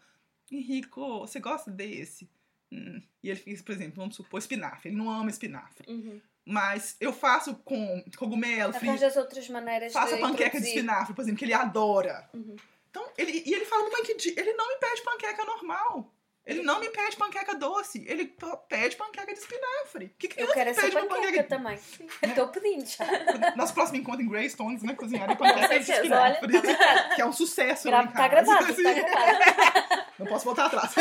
Henrico, você gosta desse? Hum. E ele fica, por exemplo, vamos supor, espinafre. Ele não ama espinafre. Uhum. Mas eu faço com cogumelo, frito. Arranjas outras maneiras Faço de panqueca de introduzir. espinafre, por exemplo, que ele adora. Uhum. Então, ele, e ele fala, mamãe, que ele não me pede panqueca normal. Ele não me pede panqueca doce, ele pede panqueca de espinafre. Que Eu criança quero que essa pede uma panqueca também. Estou pedindo já. [LAUGHS] Nosso próximo encontro em Greystones, né? Cozinhar panqueca de certeza, olha, tá espinafre. que é um sucesso. Gra tá gravado, assim. tá [LAUGHS] gravado. Não posso voltar atrás.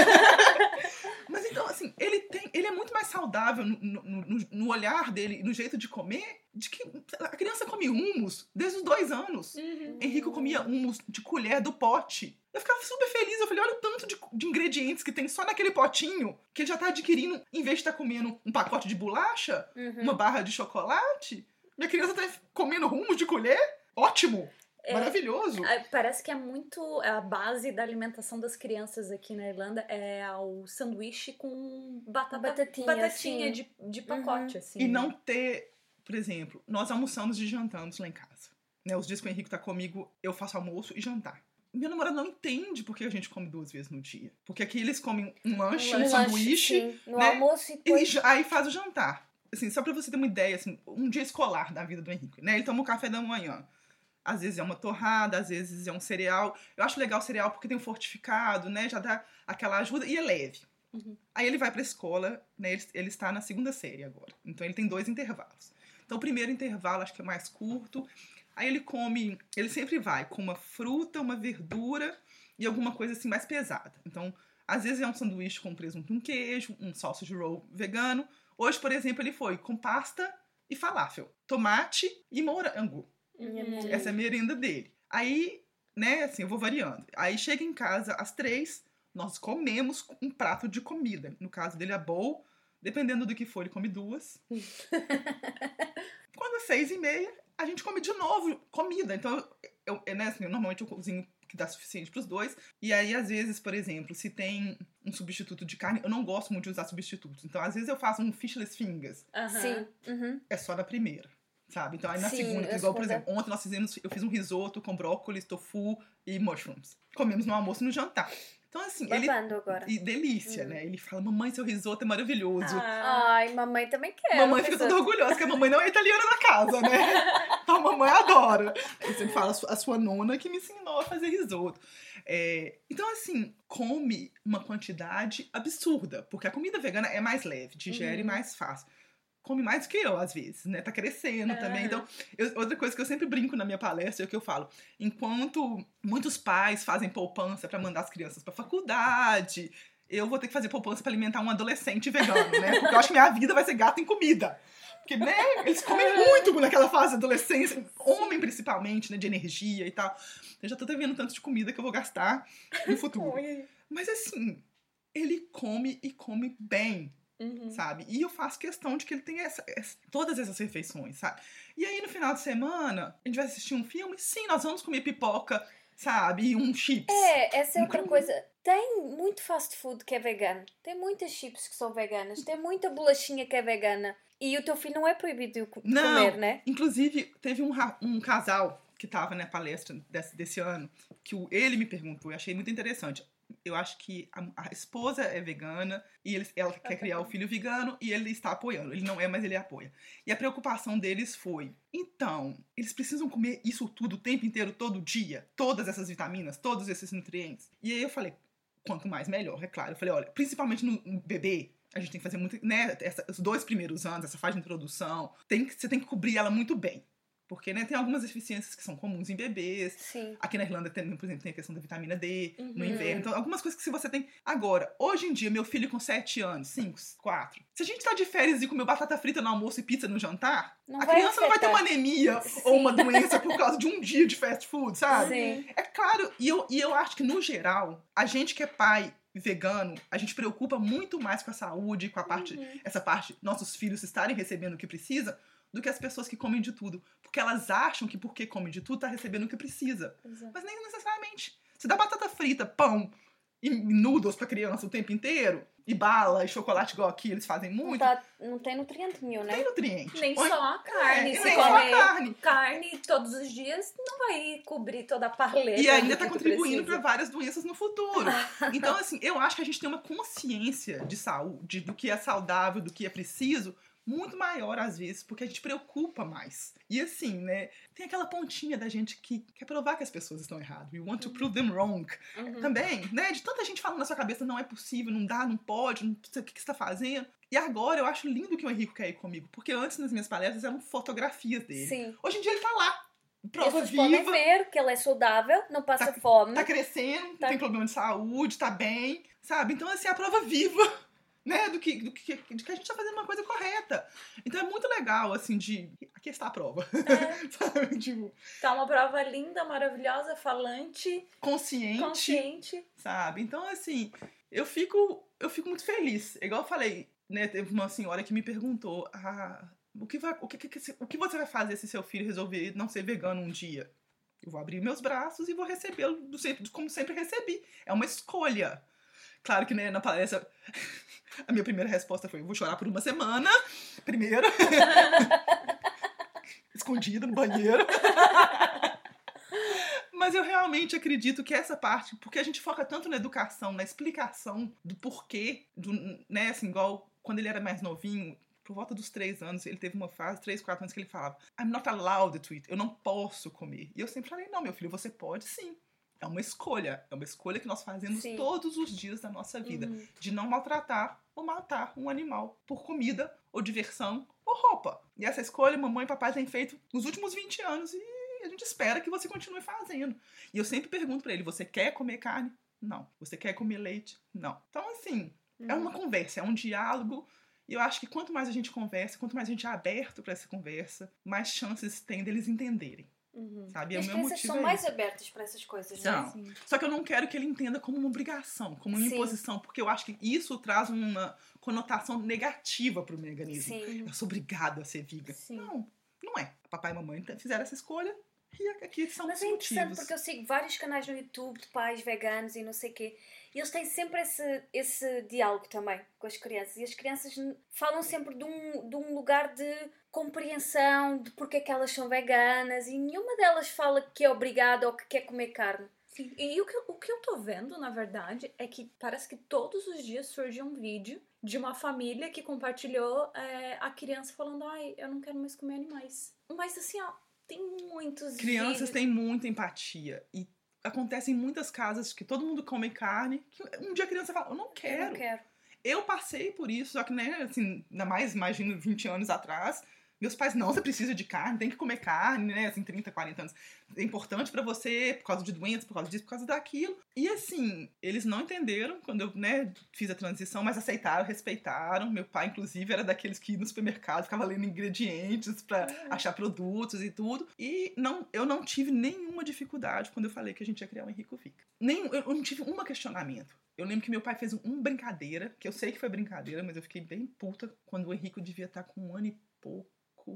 [LAUGHS] Mas então, assim, ele tem. Ele é muito mais saudável no, no- no- olhar dele, no jeito de comer, de que a criança come hummus desde os dois anos. Uhum. Henrico comia hummus de colher do pote. Eu ficava super feliz. Eu falei, olha o tanto de, de ingredientes que tem só naquele potinho que ele já tá adquirindo, em vez de estar comendo um pacote de bolacha, Uhum. uma barra de chocolate. Minha criança tá comendo hummus de colher? Ótimo! É, Maravilhoso! Ah, Parece que é muito a base da alimentação das crianças aqui na Irlanda é o sanduíche com batata, Batatinha, batatinha sim. de, de pacote, assim. E não ter, por exemplo, nós almoçamos e jantamos lá em casa. Né? Os dias que o Henrique tá comigo, eu faço almoço e jantar. Meu namorado não entende porque a gente come duas vezes no dia. Porque aqui eles comem um lanche, um, lanche, sanduíche, sim, no né? almoço e e depois. já- aí faz o jantar. Assim, só pra você ter uma ideia, assim, um dia escolar da vida do Henrique, né? Ele toma o café da manhã. Às vezes é uma torrada, às vezes é um cereal. Eu acho legal o cereal porque tem um fortificado, né? Já dá aquela ajuda e é leve. Uhum. Aí ele vai pra escola, né? Ele, ele está na segunda série agora. Então ele tem dois intervalos. Então o primeiro intervalo acho que é mais curto. Aí ele come, ele sempre vai com uma fruta, uma verdura e alguma coisa assim mais pesada. Então, às vezes é um sanduíche com presunto um queijo, um sausage roll vegano. Hoje, por exemplo, ele foi com pasta e falafel, tomate e morango. Uhum. Essa é a merenda dele. Aí, né, assim, eu vou variando. Aí chega em casa às três, nós comemos um prato de comida. No caso dele, a bowl. Dependendo do que for, ele come duas. [LAUGHS] Quando é seis e meia, a gente come de novo comida. Então, eu, eu, né, assim, eu normalmente eu cozinho que dá suficiente pros dois. E aí, às vezes, por exemplo, se tem um substituto de carne, eu não gosto muito de usar substitutos. Então, às vezes eu faço um fishless fingers. Aham. Sim. Uhum. É só na primeira. Sabe? Então, aí na Sim, segunda, na igual, por exemplo, ontem nós fizemos, eu fiz um risoto com brócolis, tofu e mushrooms. Comemos no almoço e no jantar. Então, assim, ele. Babando agora. E delícia, Uhum. né? Ele fala, mamãe, seu risoto é maravilhoso. Ah, Ai, mamãe também quer. mamãe fica toda orgulhosa, que a mamãe não é italiana da casa, né? Então [LAUGHS] a mamãe adora. Eu sempre falo, a sua, a sua nona que me ensinou a fazer risoto. É, então, assim, come uma quantidade absurda, porque a comida vegana é mais leve, digere Uhum. mais fácil. Come mais que eu, às vezes, né? Tá crescendo também. Então, eu- outra coisa que eu sempre brinco na minha palestra é o que eu falo. Enquanto muitos pais fazem poupança pra mandar as crianças pra faculdade, eu vou ter que fazer poupança pra alimentar um adolescente vegano, né? Porque eu acho que minha vida vai ser gato em comida. Porque, né, eles comem muito naquela fase da adolescência, homem principalmente, né, de energia e tal. Eu já tô até vendo tanto de comida que eu vou gastar no [LAUGHS] futuro. Mas assim, ele come e come bem, Uhum. sabe? E eu faço questão de que ele tenha essa- essa- todas essas refeições, sabe? E aí no final de semana, a gente vai assistir um filme? Sim, nós vamos comer pipoca, sabe? E um chips. É, essa é outra caminho. coisa. Tem muito fast food que é vegano. Tem muitas chips que são veganas. Tem muita bolachinha que é vegana. E o teu filho não é proibido de co- Não. comer, né? Inclusive, teve um, um casal que tava na palestra desse, desse ano, que o- ele me perguntou, eu achei muito interessante. Eu acho que a, a esposa é vegana e ele, ela quer criar o filho vegano e ele está apoiando. Ele não é, mas ele apoia. E a preocupação deles foi: então, eles precisam comer isso tudo o tempo inteiro, todo dia? Todas essas vitaminas, todos esses nutrientes? E aí eu falei: quanto mais melhor, é claro. Eu falei: olha, principalmente no, no bebê, a gente tem que fazer muito, né? essa- os dois primeiros anos, essa fase de introdução, tem que, você tem que cobrir ela muito bem. Porque, né, tem algumas deficiências que são comuns em bebês. Sim. Aqui na Irlanda, tem, por exemplo, tem a questão da vitamina D no Uhum. inverno. Então, algumas coisas que se você tem. Agora, hoje em dia, meu filho com 7 anos, 5, 4. Se a gente tá de férias e comer batata frita no almoço e pizza no jantar, Não a criança não vai ter uma anemia Sim. ou uma doença por causa de um dia de fast food, sabe? Sim. É claro, e eu, e eu acho que, no geral, a gente que é pai vegano, a gente preocupa muito mais com a saúde, com a parte, Uhum. essa parte, nossos filhos estarem recebendo o que precisa, do que as pessoas que comem de tudo. Porque elas acham que porque come de tudo, tá recebendo o que precisa. Exato. Mas nem necessariamente. Se dá batata frita, pão e noodles pra criança o tempo inteiro, e bala e chocolate igual aqui, eles fazem Não, muito, tá- não tem nutriente nenhum, tem né? nutriente. Nem Ou- só a carne. é, Se nem só a carne. carne todos os dias, não vai cobrir toda a paleta. E ainda tá contribuindo para várias doenças no futuro. [LAUGHS] Então, assim, eu acho que a gente tem uma consciência de saúde, do que é saudável, do que é preciso, muito maior às vezes, porque a gente preocupa mais. E assim, né, tem aquela pontinha da gente que quer provar que as pessoas estão erradas. We want to prove them wrong. Uhum. Também, né, de tanta gente falando na sua cabeça, não é possível, não dá, não pode, não sei o que, que você tá fazendo. E agora eu acho lindo que o Henrique quer ir comigo, porque antes nas minhas palestras eram fotografias dele. Sim. Hoje em dia ele tá lá, prova pessoas podem viva, ver que ele é saudável, não passa fome. tá crescendo, Tá. tem problema de saúde, tá bem, sabe? Então, assim, a prova viva, né, do que, do que, de que a gente tá fazendo uma coisa correta. Então é muito legal, assim, de. Aqui está a prova. É. [LAUGHS] sabe? Tipo, Tá uma prova linda, maravilhosa, falante, consciente, consciente. sabe? Então, assim, eu fico, eu fico muito feliz. Igual eu falei, né, teve uma senhora que me perguntou, ah, o que, vai, o, que, o que você vai fazer se seu filho resolver não ser vegano um dia? Eu vou abrir meus braços e vou recebê-lo como sempre recebi. É uma escolha. Claro que né, na palestra [LAUGHS] a minha primeira resposta foi: eu vou chorar por uma semana, primeiro. [LAUGHS] Escondida no banheiro. [LAUGHS] Mas eu realmente acredito que essa parte, porque a gente foca tanto na educação, na explicação do porquê, do, né, assim, igual quando ele era mais novinho, por volta dos três anos, ele teve uma fase, três, quatro anos, que ele falava: I'm not allowed to eat, eu não posso comer. E eu sempre falei: não, meu filho, você pode sim. É uma escolha, é uma escolha que nós fazemos Sim. todos os dias da nossa vida, Uhum. de não maltratar ou matar um animal por comida ou diversão ou roupa. E essa escolha mamãe e papai têm feito nos últimos 20 anos e a gente espera que você continue fazendo. E eu sempre pergunto pra ele: você quer comer carne? Não. Você quer comer leite? Não. Então, assim, é uma conversa, é um diálogo. E eu acho que quanto mais a gente conversa, quanto mais a gente é aberto pra essa conversa, mais chances tem deles entenderem, Uhum. sabe? E o as meu crianças motivo são é mais abertas para essas coisas, Não. não é? Sim. Só que eu não quero que ele entenda como uma obrigação, como uma Sim. imposição, porque eu acho que isso traz uma conotação negativa pro veganismo. Sim. Eu sou obrigado a ser vegan. Sim. Não, não é. Papai e mamãe fizeram essa escolha e aqui são Mas os é interessante motivos. porque eu sigo vários canais no YouTube de pais veganos e não sei o quê. E eles têm sempre esse, esse diálogo também com as crianças. E as crianças falam sempre de um, de um lugar de compreensão de porque é que elas são veganas. E nenhuma delas fala que é obrigada ou que quer comer carne. Sim. E o que, o que eu tô vendo, na verdade, é que parece que todos os dias surge um vídeo de uma família que compartilhou é, a criança falando: ai, eu não quero mais comer animais. Mas assim, ó, tem muitos Crianças vídeos. têm muita empatia e acontece em muitas casas que todo mundo come carne, que um dia a criança fala, eu não Eu quero. não quero. Eu passei por isso, só que, né, assim, ainda mais, imagino, 20 anos atrás, meus pais, não, você precisa de carne, tem que comer carne, né, assim, 30, 40 anos. É importante pra você, por causa de doenças, por causa disso, por causa daquilo. E, assim, eles não entenderam quando eu, né, fiz a transição, mas aceitaram, respeitaram. Meu pai, inclusive, era daqueles que ia no supermercado, ficava lendo ingredientes pra achar produtos e tudo. E não, eu não tive nenhuma dificuldade quando eu falei que a gente ia criar o Henrico Fica. Nem, eu eu não tive um questionamento. Eu lembro que meu pai fez um brincadeira, que eu sei que foi brincadeira, mas eu fiquei bem puta quando o Henrico devia estar com um ano e pouco,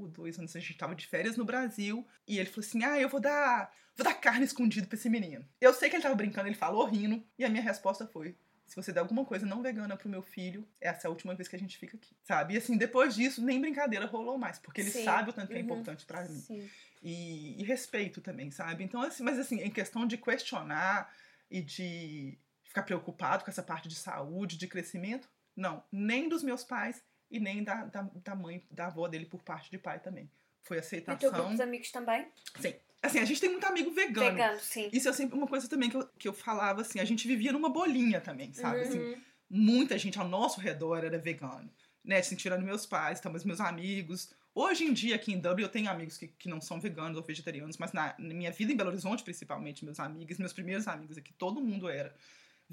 dois anos, a gente tava de férias no Brasil, e ele falou assim: ah, eu vou dar, vou dar carne escondida pra esse menino. Eu sei que ele tava brincando, ele falou rindo, e a minha resposta foi: se você der alguma coisa não vegana pro meu filho, essa é a última vez que a gente fica aqui. Sabe? E assim, depois disso, nem brincadeira rolou mais, porque ele Sim. sabe o tanto que é Uhum. importante pra mim. Sim. E, e respeito também, sabe? Então, assim, mas assim, em questão de questionar e de ficar preocupado com essa parte de saúde, de crescimento, não, nem dos meus pais e nem da, da, da mãe, da avó dele por parte de pai também. Foi E o teu grupo aceitação. de amigos também? Sim. Assim, a gente tem muito amigo vegano. Vegano, sim. Isso é sempre uma coisa também que eu, que eu falava, assim, a gente vivia numa bolinha também, sabe? Assim, Uhum. muita gente ao nosso redor era vegano. Né? Assim, tirando meus pais, tá, mas meus amigos. Hoje em dia, aqui em Dublin, eu tenho amigos que, que não são veganos ou vegetarianos, mas na, na minha vida em Belo Horizonte, principalmente, meus amigos, meus primeiros amigos aqui, todo mundo era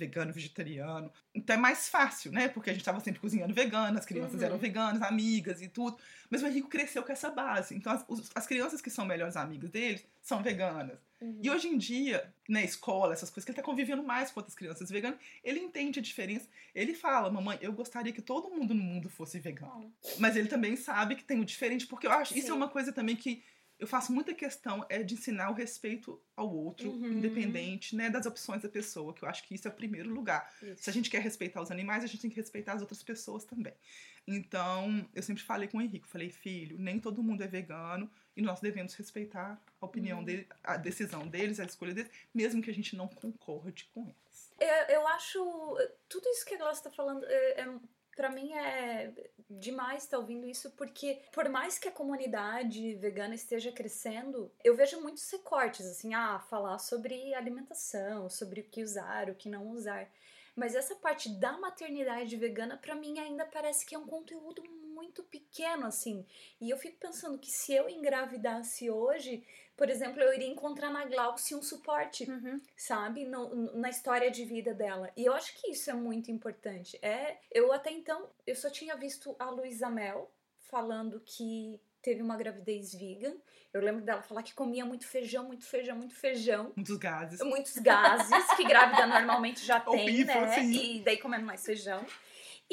vegano, vegetariano. Então é mais fácil, né? Porque a gente tava sempre cozinhando vegano, as crianças Uhum. eram veganas, amigas e tudo. Mas o Henrico cresceu com essa base. Então as, os- as crianças que são melhores amigas deles são veganas. Uhum. E hoje em dia, na escola, essas coisas, que ele tá convivendo mais com outras crianças veganas, ele entende a diferença. Ele fala, mamãe, eu gostaria que todo mundo no mundo fosse vegano. Mas ele também sabe que tem o diferente, porque eu acho, isso Sim. é uma coisa também que eu faço muita questão, é de ensinar o respeito ao outro, Uhum. independente, né, das opções da pessoa, que eu acho que isso é o primeiro lugar. Isso. Se a gente quer respeitar os animais, a gente tem que respeitar as outras pessoas também. Então, eu sempre falei com o Henrique, falei, filho, nem todo mundo é vegano e nós devemos respeitar a opinião Uhum. dele, a decisão deles, a escolha deles, mesmo que a gente não concorde com eles. Eu, eu acho. Tudo isso que a Glaucia tá falando é, é Pra mim é demais estar ouvindo isso, porque por mais que a comunidade vegana esteja crescendo, eu vejo muitos recortes, assim, ah, falar sobre alimentação, sobre o que usar, o que não usar. Mas essa parte da maternidade vegana, para mim, ainda parece que é um conteúdo muito pequeno, assim. E eu fico pensando que se eu engravidasse hoje, por exemplo, eu iria encontrar na Glaucia um suporte, Uhum. sabe? No- na história de vida dela. E eu acho que isso é muito importante. É, eu até então, eu só tinha visto a Luísa Mel falando que teve uma gravidez vegan. Eu lembro dela falar que comia muito feijão, muito feijão, muito feijão. Muitos gases. Muitos gases que grávida [LAUGHS] normalmente já tem, Horrível, né? sim. E daí comendo mais feijão.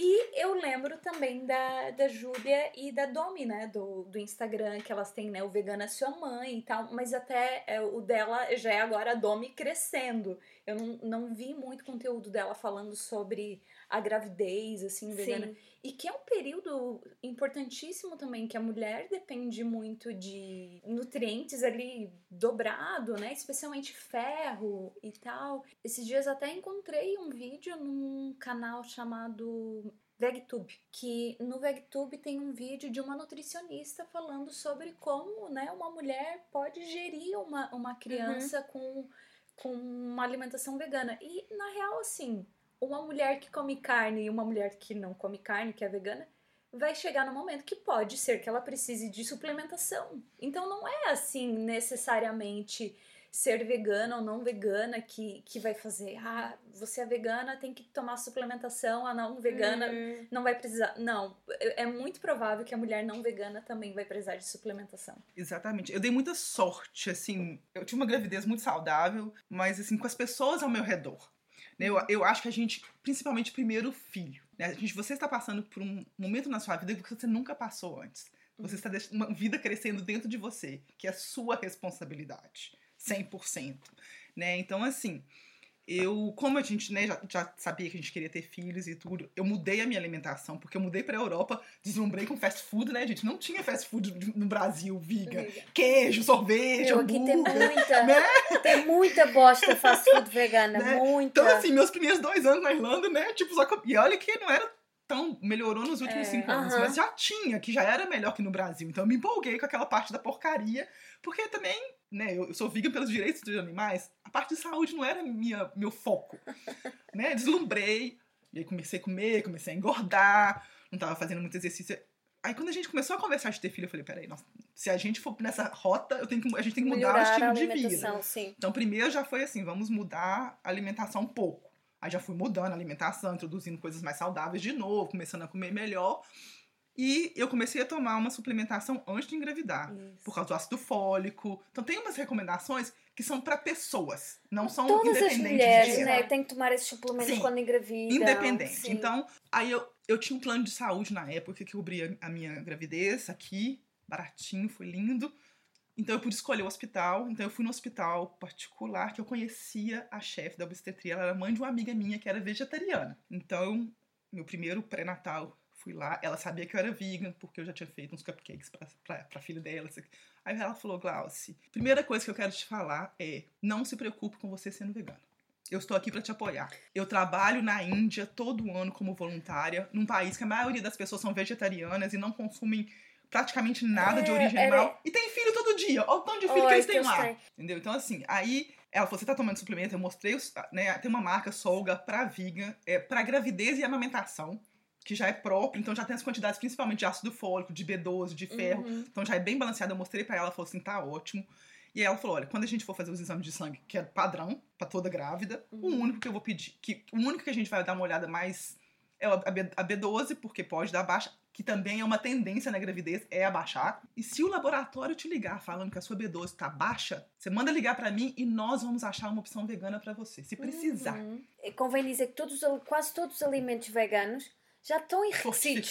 E eu lembro também da, da Júlia e da Domi, né? Do, do Instagram, que elas têm, né? O Vegana é Sua Mãe e tal. Mas até é, o dela já é agora a Domi crescendo. Eu não, não vi muito conteúdo dela falando sobre a gravidez, assim, vegana. Sim. E que é um período importantíssimo também, que a mulher depende muito de nutrientes ali dobrado, né? Especialmente ferro e tal. Esses dias até encontrei um vídeo num canal chamado VegTube, que no VegTube tem um vídeo de uma nutricionista falando sobre como, né, uma mulher pode gerir uma, uma criança com, com uma alimentação vegana. E na real, assim, uma mulher que come carne e uma mulher que não come carne, que é vegana, vai chegar no momento que pode ser que ela precise de suplementação. Então não é assim necessariamente ser vegana ou não vegana que, que vai fazer, ah, você é vegana, tem que tomar suplementação, a não vegana Uhum. não vai precisar. Não, é é muito provável que a mulher não vegana também vai precisar de suplementação. Exatamente. Eu dei muita sorte, assim. Eu tive uma gravidez muito saudável, mas, assim, com as pessoas ao meu redor. Né? Eu, eu acho que a gente, principalmente primeiro filho, né? A gente, você está passando por um momento na sua vida que você nunca passou antes. Você está deixando uma vida crescendo dentro de você, que é sua responsabilidade, 100%. Né? Então, assim, eu, como a gente né, já, já sabia que a gente queria ter filhos e tudo, eu mudei a minha alimentação, porque eu mudei pra Europa, deslumbrei com fast food, né, gente? Não tinha fast food no Brasil, vegan. Queijo, sorvete, Meu, aqui tem muita, né? tem muita bosta fast food vegana, [LAUGHS] Né? muita. Então, assim, meus primeiros dois anos na Irlanda, né? Tipo, só que, e olha que não era tão. Melhorou nos últimos É, cinco anos, aham. mas já tinha, que já era melhor que no Brasil. Então eu me empolguei com aquela parte da porcaria, porque também, né, eu eu sou vegan pelos direitos dos animais, a parte de saúde não era minha, meu foco. né? Deslumbrei, e aí comecei a comer, comecei a engordar, não tava fazendo muito exercício. Aí quando a gente começou a conversar de ter filho, eu falei, peraí, nossa, se a gente for nessa rota, eu tenho que, a gente tem que mudar o Melhorar a estilo de vida. sim. Então, primeiro já foi assim, vamos mudar a alimentação um pouco. Aí já fui mudando a alimentação, introduzindo coisas mais saudáveis de novo, começando a comer melhor. E eu comecei a tomar uma suplementação antes de engravidar, Isso. por causa do ácido fólico. Então, tem umas recomendações que são para pessoas, não são Todas as independentes de mulheres, dieta. né, têm que tomar esses suplementos Sim. quando engravidam. Independente. sim. Então, aí eu, eu tinha um plano de saúde na época que cobria a minha gravidez aqui, baratinho, foi lindo. Então eu pude escolher o hospital. Então eu fui no hospital particular que eu conhecia a chefe da obstetria. Ela era mãe de uma amiga minha que era vegetariana. Então, meu primeiro pré-natal fui lá. Ela sabia que eu era vegan, porque eu já tinha feito uns cupcakes pra, pra, pra filha dela. Aí ela falou, Glauci, primeira coisa que eu quero te falar é não se preocupe com você sendo vegana. Eu estou aqui para te apoiar. Eu trabalho na Índia todo ano como voluntária, num país que a maioria das pessoas são vegetarianas e não consumem praticamente nada de É, origem era- animal. E tem filho todo dia. Olha o tanto de filho Olha, que eles têm lá. Entendeu? Então, assim, aí ela falou: você tá tomando suplemento? Eu mostrei, os, né? Tem uma marca Solga pra vegan, é, pra gravidez e amamentação, que já é próprio, então já tem as quantidades principalmente de ácido fólico, de B12, de ferro. Uhum. Então já é bem balanceado. Eu mostrei pra ela, ela falou assim: tá ótimo. E ela falou: olha, quando a gente for fazer os exames de sangue, que é padrão pra toda grávida, o Uhum. único que eu vou pedir, que, o único que a gente vai dar uma olhada mais é a B- a B12, porque pode dar baixa, que também é uma tendência na gravidez, é abaixar. E se o laboratório te ligar falando que a sua B12 tá baixa, você manda ligar pra mim e nós vamos achar uma opção vegana pra você, se precisar. Uhum. Convém dizer que todos, quase todos os alimentos veganos já estão enriquecidos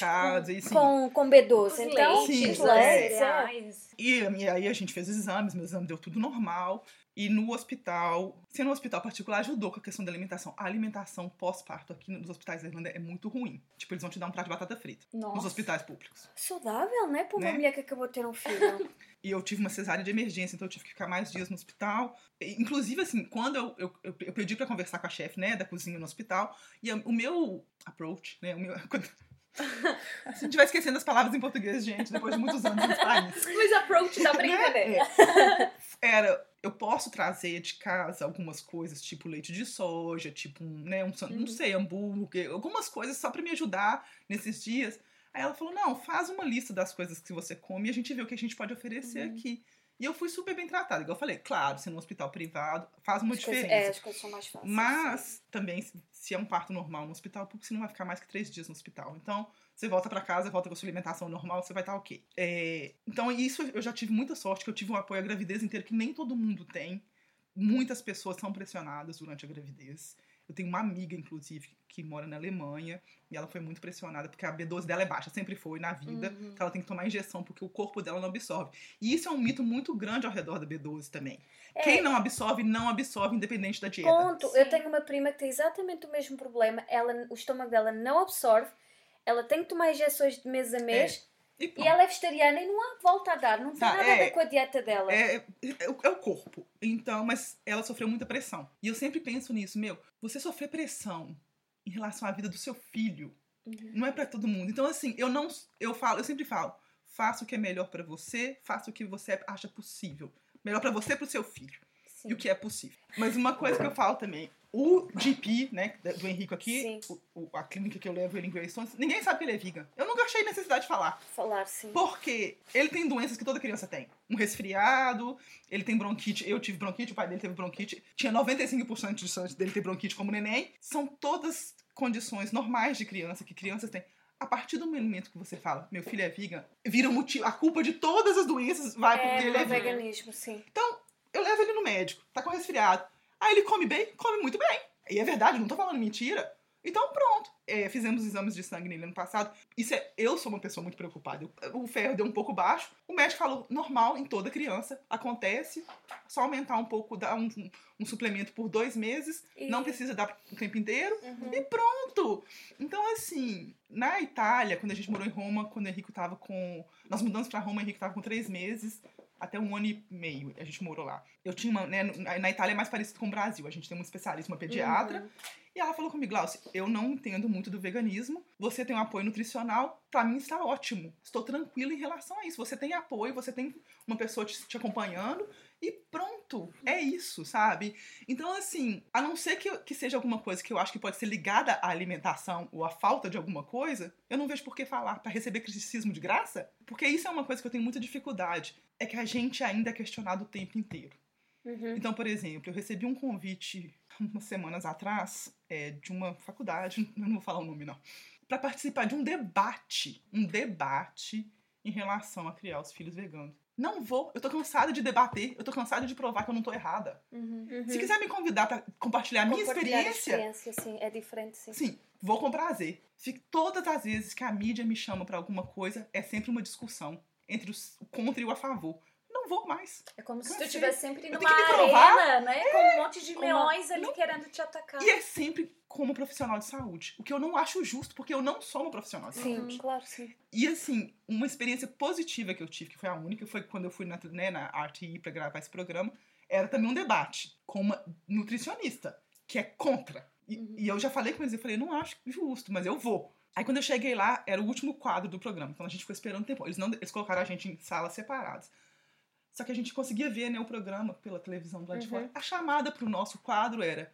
com, com B12. Os então, leites, leites, é. E, e aí a gente fez os exames, meu exame deu tudo normal. E no hospital, sendo um hospital particular, ajudou com a questão da alimentação. A alimentação pós-parto aqui nos hospitais da Irlanda é muito ruim. Tipo, eles vão te dar um prato de batata frita nos Nossa. hospitais públicos. Saudável, né? Para uma Né? mulher que acabou de ter um filho. [LAUGHS] E eu tive uma cesárea de emergência, então eu tive que ficar mais dias no hospital. Inclusive, assim, quando eu, eu, eu, eu pedi pra conversar com a chefe, né, da cozinha no hospital, e a- o meu approach, né, o meu, [LAUGHS] Se não estiver esquecendo as palavras em português, gente, depois de muitos anos nesse país. [LAUGHS] Mas approach dá pra entender. Era, eu posso trazer de casa algumas coisas, tipo leite de soja, tipo um, né, um, Uhum. não sei, hambúrguer, algumas coisas só pra me ajudar nesses dias. Aí ela falou: não, faz uma lista das coisas que você come e a gente vê o que a gente pode oferecer Uhum. aqui. E eu fui super bem tratada. Igual eu falei, claro, se no hospital privado faz uma As coisas- diferença. é, as coisas são mais fáceis. Mas também, se- se é um parto normal no hospital público, você não vai ficar mais que três dias no hospital. Então, você volta pra casa, volta com a sua alimentação normal, você vai estar ok. É, então, isso eu já tive muita sorte, que eu tive um apoio à gravidez inteira que nem todo mundo tem. Muitas pessoas são pressionadas durante a gravidez. Eu tenho uma amiga, inclusive, que mora na Alemanha, e ela foi muito pressionada, porque a B12 dela é baixa, sempre foi na vida. Uhum. Então ela tem que tomar injeção, porque o corpo dela não absorve. E isso é um mito muito grande ao redor da B12 também. É, Quem não absorve, não absorve, independente da dieta. Ponto. Sim. Eu tenho uma prima que tem exatamente o mesmo problema. Ela, o estômago dela não absorve. Ela tem que tomar injeções de mês a mês. E E pronto. ela é vegetariana e não há volta a dar. Não tem Tá, nada a é. ver com a dieta dela. É, é, o- é o corpo. Então, mas ela sofreu muita pressão. E eu sempre penso nisso, meu, você sofrer pressão em relação à vida do seu filho Uhum. não é pra todo mundo. Então, assim, eu não. Eu falo, eu sempre falo, faça o que é melhor pra você, faça o que você acha possível. Melhor pra você e pro seu filho. Sim. E o que é possível. Mas uma coisa que eu falo também, o GP, né, do Henrico aqui, o- o- a clínica que eu levo ele em Greystone, ninguém sabe que ele é vegan. Eu nunca achei necessidade de falar. Falar sim. Porque ele tem doenças que toda criança tem. Um resfriado, ele tem bronquite. Eu tive bronquite, o pai dele teve bronquite. Tinha 95% de chance dele ter bronquite como neném. São todas condições normais de criança que crianças têm. A partir do momento que você fala, meu filho é vegan, vira o motivo. A culpa de todas as doenças vai porque É, ele é vegan. veganismo, sim. Eu levo ele no médico, tá com resfriado. Aí ele come bem, come muito bem. E é verdade, não tô falando mentira. Então pronto. É, fizemos exames de sangue nele ano passado. Isso é, eu sou uma pessoa muito preocupada. Eu- o ferro deu um pouco baixo. O médico falou, normal em toda criança. Acontece. Só aumentar um pouco, dar um, um suplemento por dois meses. E- Não precisa dar o tempo inteiro. Uhum. E pronto! Então, assim, na Itália, quando a gente morou em Roma, quando o Henrico tava com. Nós mudamos pra Roma, o Henrico tava com três meses, até um ano e meio a gente morou lá. Eu tinha uma. Né, na Itália é mais parecido com o Brasil. A gente tem uma especialista, uma pediatra. Uhum. E ela falou comigo, Glaucio, eu não entendo muito do veganismo. Você tem um apoio nutricional, pra mim está ótimo. Estou tranquila em relação a isso. Você tem apoio, você tem uma pessoa te, te acompanhando e pronto. É isso, sabe? Então, assim, a não ser que, que seja alguma coisa que eu acho que pode ser ligada à alimentação ou à falta de alguma coisa, eu não vejo por que falar pra receber criticismo de graça. Porque isso é uma coisa que eu tenho muita dificuldade. É que a gente ainda é questionado o tempo inteiro. Uhum. Então, por exemplo, eu recebi um convite [LAUGHS] umas semanas atrás é, de uma faculdade, [LAUGHS] não vou falar o nome não, para participar de um debate, um debate em relação a criar os filhos veganos. Não vou, eu tô cansada de debater, eu tô cansada de provar que eu não tô errada. Uhum. Uhum. Se quiser me convidar para compartilhar a minha experiência, experiência, sim. É diferente, sim. sim, vou com prazer. Se todas as vezes que a mídia me chama para alguma coisa, é sempre uma discussão entre os, o contra e o a favor. Não vou mais. É como se tu Cansei. estivesse sempre numa arena, né? Com um monte de uma- leões ali querendo te atacar. E é sempre como profissional de saúde. O que eu não acho justo, porque eu não sou uma profissional de Sim, saúde. claro, sim. E assim, uma experiência positiva que eu tive, que foi a única, foi quando eu fui na, né, na RTI pra gravar esse programa, era também um debate com uma nutricionista, que é contra. E, Uhum. e eu já falei com eles, eu falei, não acho justo, mas eu vou. Aí quando eu cheguei lá, era o último quadro do programa, então a gente ficou esperando um tempo. Eles, não, eles colocaram a gente em salas separadas. Só que a gente conseguia ver né, o programa pela televisão do lado de Uhum. fora. A chamada pro nosso quadro era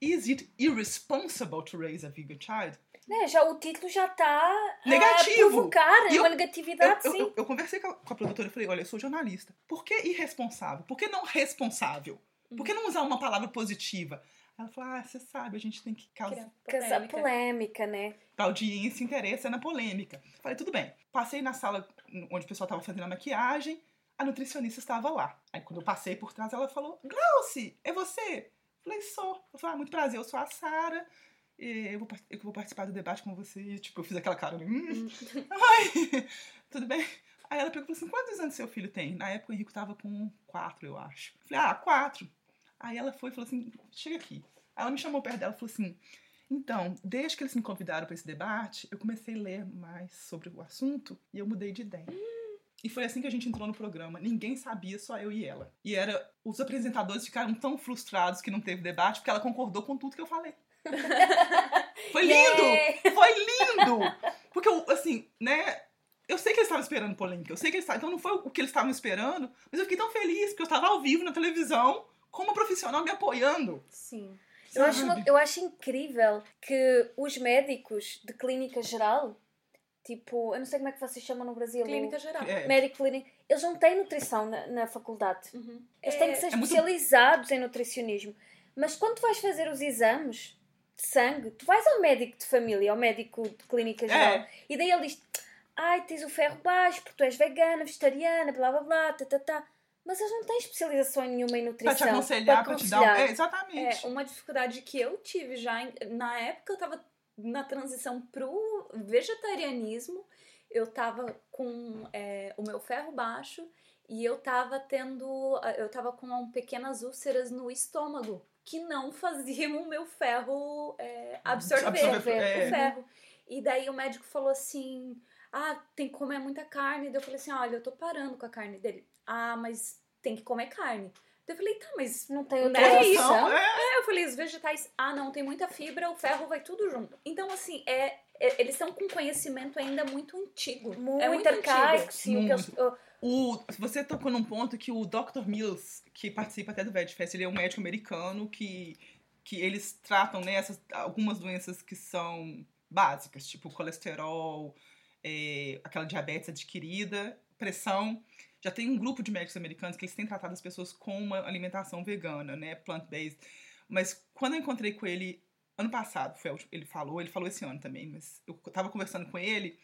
Is it irresponsible to raise a vegan child? Né, já, o título já está Negativo. a provocar E eu- uma negatividade, eu- sim. eu- eu conversei com a, com a produtora e falei, olha, eu sou jornalista. Por que irresponsável? Por que não responsável? Por que não usar uma palavra positiva? Ela falou, ah, você sabe, a gente tem que causar... Polêmica. polêmica, né? A audiência interessa na polêmica. Falei, tudo bem. Passei na sala onde o pessoal estava fazendo a maquiagem, a nutricionista estava lá. Aí quando eu passei por trás, ela falou, Glauci, é você? Falei, sou. Ela falou, ah, muito prazer, eu sou a Sara. Eu vou, eu vou participar do debate com você. E, tipo, eu fiz aquela cara, né? hum. [LAUGHS] Oi, tudo bem? Aí ela perguntou assim, quantos anos seu filho tem? Na época o Henrico tava com quatro, eu acho. Falei, ah, quatro. Aí ela foi e falou assim, chega aqui. Aí ela me chamou perto dela e falou assim, então, desde que eles me convidaram para esse debate, eu comecei a ler mais sobre o assunto e eu mudei de ideia. E foi assim que a gente entrou no programa. Ninguém sabia, só eu e ela. E era. Os apresentadores ficaram tão frustrados que não teve debate, porque ela concordou com tudo que eu falei. [LAUGHS] Foi lindo! Yeah! Foi lindo! Porque o, esperando polêmica. Eu sei que eles estavam. Então não foi o que eles estavam esperando, mas eu fiquei tão feliz porque eu estava ao vivo na televisão, como profissional me apoiando. Sim. Eu acho, uma- eu acho incrível que os médicos de clínica geral, tipo, eu não sei como é que vocês chamam no Brasil. Clínica geral. É. Médico clínico, eles não têm nutrição na, na faculdade. Uhum. Eles É, têm que ser é muito- especializados em nutricionismo. Mas quando tu vais fazer os exames de sangue, tu vais ao médico de família, ao médico de clínica geral, É. e daí ele diz: Ai, tens o ferro baixo porque tu és vegana, vegetariana, blá blá blá, tá, tá, tá. Mas eles não têm especialização nenhuma em Pra nutrição. te aconselhar, pra te dar um. aconselhar. É, exatamente. É, uma dificuldade que eu tive já, em- na época eu tava na transição pro vegetarianismo, eu tava com é, o meu ferro baixo e eu tava tendo, eu tava com pequenas úlceras no estômago que não faziam o meu ferro é, absorver, Absorver, é. o ferro. E daí o médico falou assim, ah, tem que comer muita carne. Daí eu falei assim, olha, eu tô parando com a carne dele. Ah, mas tem que comer carne. Eu falei, tá, mas Não tem outra Né? opção. Então, é, Aí eu falei, os vegetais, ah não, tem muita fibra, o ferro vai tudo junto. Então, assim, é, é- eles estão com conhecimento ainda muito antigo. Muito, é muito arcaico, antigo. sim. o você tocou num ponto que o Dr. Mills, que participa até do VegFest, ele é um médico americano que, que eles tratam né, essas, algumas doenças que são básicas, tipo colesterol, é, aquela diabetes adquirida, pressão. Já tem um grupo de médicos americanos que eles têm tratado as pessoas com uma alimentação vegana, né, plant-based. Mas quando eu encontrei com ele ano passado, foi última- ele falou, ele falou esse ano também, mas eu tava conversando com ele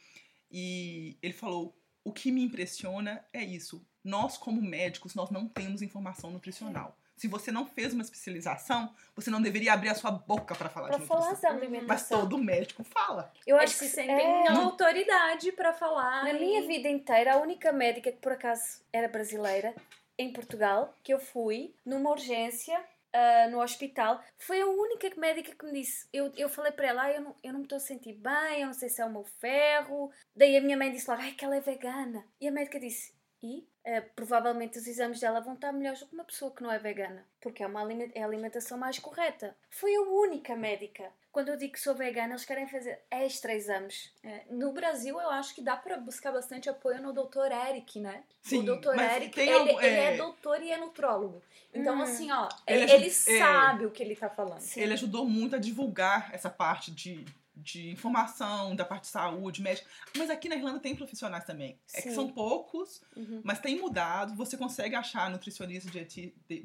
e ele falou: o que me impressiona é isso. Nós, como médicos, nós não temos informação nutricional. Se você não fez uma especialização, você não deveria abrir a sua boca para falar Pra de falar nutrição. da Mas alimentação. Mas todo médico fala. Eu Eles acho se que sentem é, autoridade pra falar. Na e- minha vida inteira, a única médica que por acaso era brasileira, em Portugal, que eu fui numa urgência ah, no hospital, foi a única médica que me disse. Eu, eu falei para ela, ah, eu, não, eu não me estou a sentir bem, eu não sei se é o meu ferro. Daí a minha mãe disse logo, ai, que ela é vegana. E a médica disse, e? Ah, provavelmente os exames dela vão estar melhores do que uma pessoa que não é vegana, porque é, uma é a alimentação mais correta. Foi a única médica. Quando eu digo que sou vegana, eles querem fazer extra exames. É, no Brasil, eu acho que dá pra buscar bastante apoio no Dr. Eric, né? Sim, o Dr. mas Eric, ele, algum- ele é- é doutor e é nutrólogo. Então, Hum. assim, ó, Ele ele, ele é. sabe o que ele tá falando. Sim. Ele ajudou muito a divulgar essa parte de, de informação, da parte de saúde, médica. Mas aqui na Irlanda tem profissionais também. É que Sim. são poucos, Uhum. mas tem mudado. Você consegue achar nutricionista dieti, de,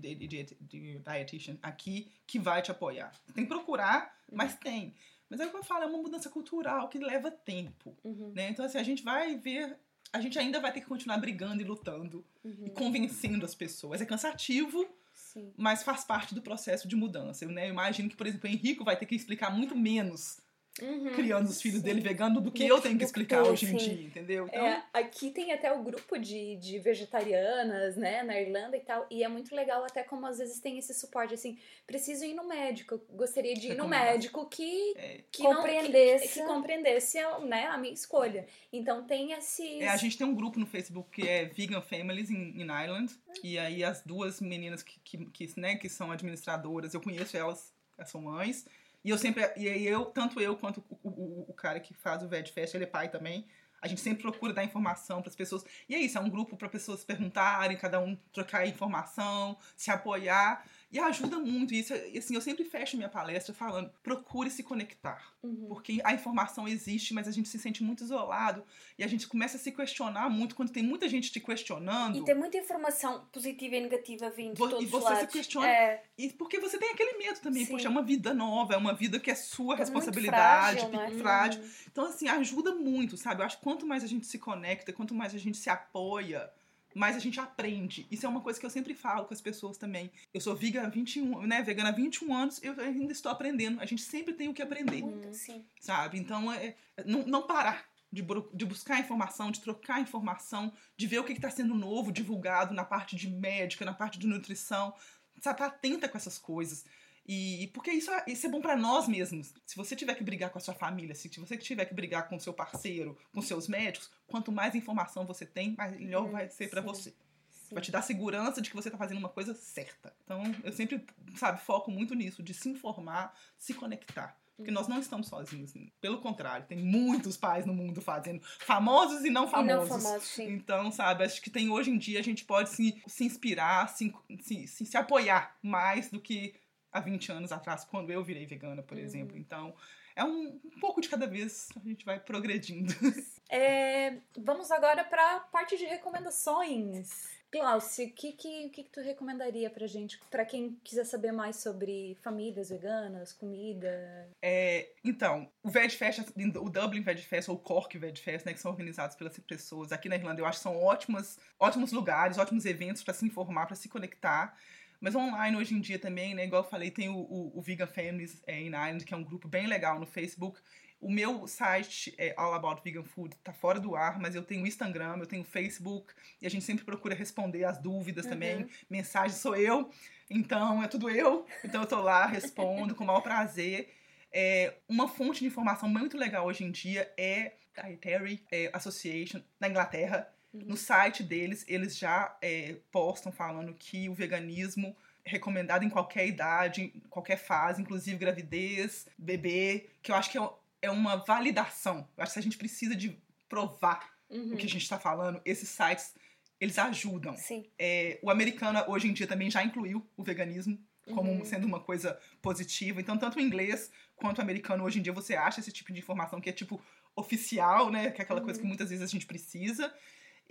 dietitian aqui que vai te apoiar. Tem que procurar, mas tem. Mas é o que eu falo, é uma mudança cultural que leva tempo. Uhum. Né? Então, assim, a gente vai ver. A gente ainda vai ter que continuar brigando e lutando Uhum. e convencendo as pessoas. É cansativo, Sim. mas faz parte do processo de mudança. Né? Eu imagino que, por exemplo, o Henrico vai ter que explicar muito menos Uhum. criando os filhos dele vegano do que eu tenho que explicar hoje em sim. dia, entendeu? Então, É, aqui tem até o grupo de, de vegetarianas, né, na Irlanda e tal, e é muito legal até como às vezes tem esse suporte, assim, preciso ir no médico, eu gostaria de ir no médico que, é, que não- Compreendesse. que, que compreendesse né, a minha escolha. Então tem esses... É, a gente tem um grupo no Facebook que é Vegan Families in, in Ireland. E aí as duas meninas que, que, que, né, que são administradoras, eu conheço elas, elas são mães. E eu sempre. E eu, tanto eu quanto o, o, o cara que faz o VegFest, ele é pai também. A gente sempre procura dar informação para as pessoas. E é isso, é um grupo para pessoas perguntarem, cada um trocar informação, se apoiar. E ajuda muito. Isso, assim, eu sempre fecho minha palestra falando: procure se conectar. Uhum. Porque a informação existe, mas a gente se sente muito isolado. E a gente começa a se questionar muito quando tem muita gente te questionando. E tem muita informação positiva e negativa vindo de Vo- todos e os você se lados. questiona. É, E porque você tem aquele medo também. Sim. Poxa, é uma vida nova, é uma vida que é sua muito responsabilidade, frágil, não é? frágil. Então, assim, ajuda muito, sabe? Eu acho que quanto mais a gente se conecta, quanto mais a gente se apoia, mais a gente aprende. Isso é uma coisa que eu sempre falo com as pessoas também. Eu sou vegana há 21, né, vegana há 21 anos, eu ainda estou aprendendo. A gente sempre tem o que aprender, muito, sim. sabe? Então, é, é não, não parar. De, de buscar informação, de trocar informação, de ver o que está sendo novo, divulgado na parte de médica, na parte de nutrição. Sabe, tá atenta com essas coisas. E porque isso é, isso é bom para nós mesmos. Se você tiver que brigar com a sua família, se você tiver que brigar com o seu parceiro, com seus médicos, quanto mais informação você tem, melhor vai ser para você. sim. Vai te dar segurança de que você tá fazendo uma coisa certa. Então, eu sempre, sabe, foco muito nisso, de se informar, se conectar. Porque nós não estamos sozinhos. Pelo contrário, tem muitos pais no mundo fazendo, famosos e não famosos. E não famosos, sim. Então, sabe, acho que tem hoje em dia a gente pode se, se inspirar, se, se, se apoiar mais do que há 20 anos atrás, quando eu virei vegana, por uhum. exemplo. Então, é um, um, pouco de cada vez a gente vai progredindo. [LAUGHS] É, vamos agora para a parte de recomendações. Glaucio, o que, que, que, que tu recomendaria pra gente, para quem quiser saber mais sobre famílias veganas, comida? É, então, o Veg Fest, o Dublin Veg Fest ou o Cork Veg Fest, né, que são organizados pelas pessoas aqui na Irlanda, eu acho que são ótimas, ótimos lugares, ótimos eventos para se informar, para se conectar. Mas online hoje em dia também, né? Igual eu falei, tem o, o, o Vegan Families é, in Ireland, que é um grupo bem legal no Facebook. O meu site é All About Vegan Food, tá fora do ar, mas eu tenho Instagram, eu tenho Facebook, e a gente sempre procura responder as dúvidas uhum. também. Mensagem sou eu, então é tudo eu. Então eu tô lá, respondo com o maior prazer. É, uma fonte de informação muito legal hoje em dia é a Dietary é, Association da Inglaterra. Uhum. No site deles, eles já é, postam falando que o veganismo é recomendado em qualquer idade, em qualquer fase, inclusive gravidez, bebê, que eu acho que é, é uma validação. Eu acho que a gente precisa de provar uhum. o que a gente está falando, esses sites, eles ajudam. Sim. É, o americano, hoje em dia, também já incluiu o veganismo como uhum. sendo uma coisa positiva. Então, tanto o inglês quanto o americano, hoje em dia, você acha esse tipo de informação que é, tipo, oficial, né? Que é aquela uhum. coisa que muitas vezes a gente precisa.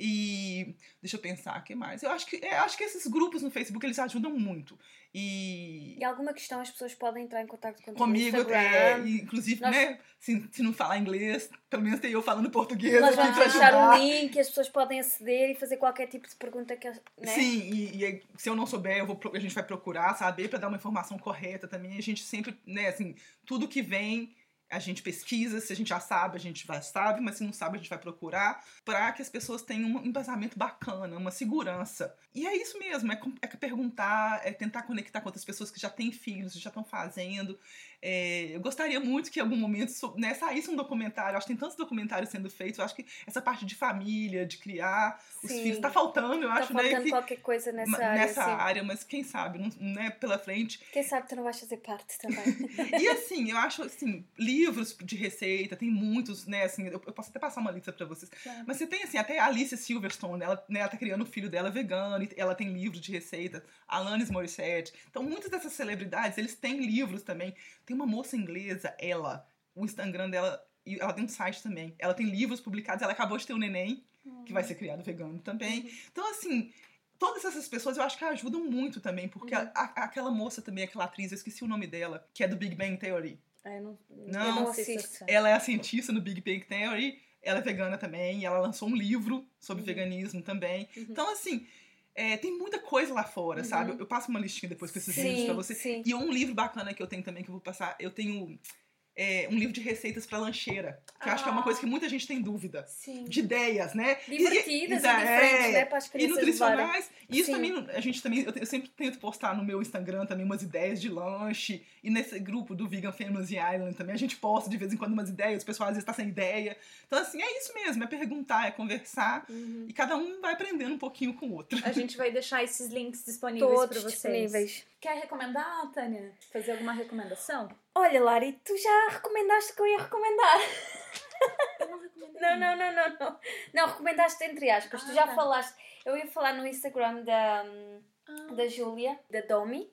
E deixa eu pensar, o que mais? Eu acho que, é, acho que esses grupos no Facebook eles ajudam muito. E. E alguma questão as pessoas podem entrar em contato com comigo, é, inclusive, Nós... né? Se, se não falar inglês, pelo menos tem eu falando português. Nós vamos deixar um link, as pessoas podem aceder e fazer qualquer tipo de pergunta que. Né? Sim, e, e, se eu não souber, eu vou, a gente vai procurar saber para dar uma informação correta também. A gente sempre, né, assim, tudo que vem a gente pesquisa, se a gente já sabe, a gente vai sabe, mas se não sabe, a gente vai procurar, para que as pessoas tenham um embasamento bacana, uma segurança. E é isso mesmo, é, é perguntar, é tentar conectar com outras pessoas que já têm filhos, já estão fazendo. É, eu gostaria muito que em algum momento né, saísse um documentário. Eu acho que tem tantos documentários sendo feitos. Eu acho que essa parte de família, de criar Sim. os filhos, está faltando, eu tá acho, né, faltando né? qualquer coisa nessa área. Nessa área, mas quem sabe, não, né, pela frente. Quem sabe tu não vais fazer parte também. [LAUGHS] e assim, eu acho assim, livros de receita, tem muitos, né? Assim, eu, eu posso até passar uma lista para vocês. Claro. Mas você tem assim, até a Alice Silverstone, ela, né, ela tá criando o filho dela vegano, e ela tem livros de receita, Alanis Morissette. Então, muitas dessas celebridades, eles têm livros também. Tem uma moça inglesa, ela, o Instagram dela, e ela tem um site também. Ela tem livros publicados, ela acabou de ter um neném, uhum. que vai ser criado vegano também. Uhum. Então, assim, todas essas pessoas eu acho que ajudam muito também, porque uhum. a, a, aquela moça também, aquela atriz, eu esqueci o nome dela, que é do Big Bang Theory. Ah, eu não, não, eu não assisto. Ela é a cientista no Big Bang Theory, ela é vegana também, e ela lançou um livro sobre uhum. veganismo também. Uhum. Então, assim, é, tem muita coisa lá fora, uhum. sabe? Eu, eu, passo uma listinha depois com esses sim, livros pra você. Sim. E um livro bacana que eu tenho também, que eu vou passar, eu tenho é, um livro de receitas para lancheira. Que ah, eu acho que é uma coisa que muita gente tem dúvida. Sim. De ideias, né? Divertidas e, e, e diferentes, é, né? Para as crianças. E nutricionais. E isso também, a gente também, eu, eu, sempre tento postar no meu Instagram também umas ideias de lanche. E nesse grupo do Vegan Families Island também, a gente posta de vez em quando umas ideias, o pessoal às vezes tá sem ideia. Então, assim, é isso mesmo, é perguntar, é conversar. Uhum. E cada um vai aprendendo um pouquinho com o outro. A gente vai deixar esses links disponíveis para vocês. Disponíveis. Quer recomendar, Tânia? Fazer alguma recomendação? Olha, Lari, tu já recomendaste que eu ia recomendar. Eu não recomendei. Não, não, não, não, não. Não, recomendaste entre aspas. Ah, tu já tá. falaste. Eu ia falar no Instagram da. Ah. Da Júlia, da Domi,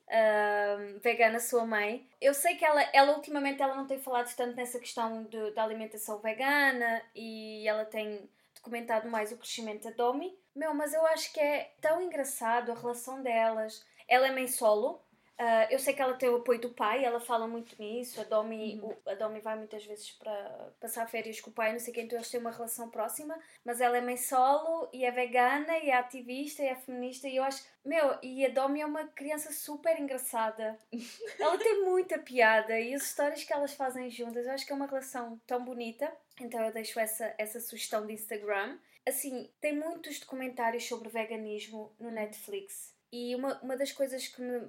vegana, sua mãe. Eu sei que ela, ela ultimamente ela não tem falado tanto nessa questão de, da alimentação vegana e ela tem documentado mais o crescimento da Domi. Meu, mas eu acho que é tão engraçado a relação delas ela é mãe solo. Uh, eu sei que ela tem o apoio do pai, ela fala muito nisso. A Domi, uhum. o, a Domi vai muitas vezes para passar férias com o pai, não sei quem, então eles têm uma relação próxima. Mas ela é mãe solo e é vegana e é ativista e é feminista. E eu acho, meu, e a Domi é uma criança super engraçada. [LAUGHS] ela tem muita piada e as histórias que elas fazem juntas, eu acho que é uma relação tão bonita. Então eu deixo essa, essa sugestão de Instagram. Assim, tem muitos documentários sobre veganismo no Netflix. E uma, uma das coisas que me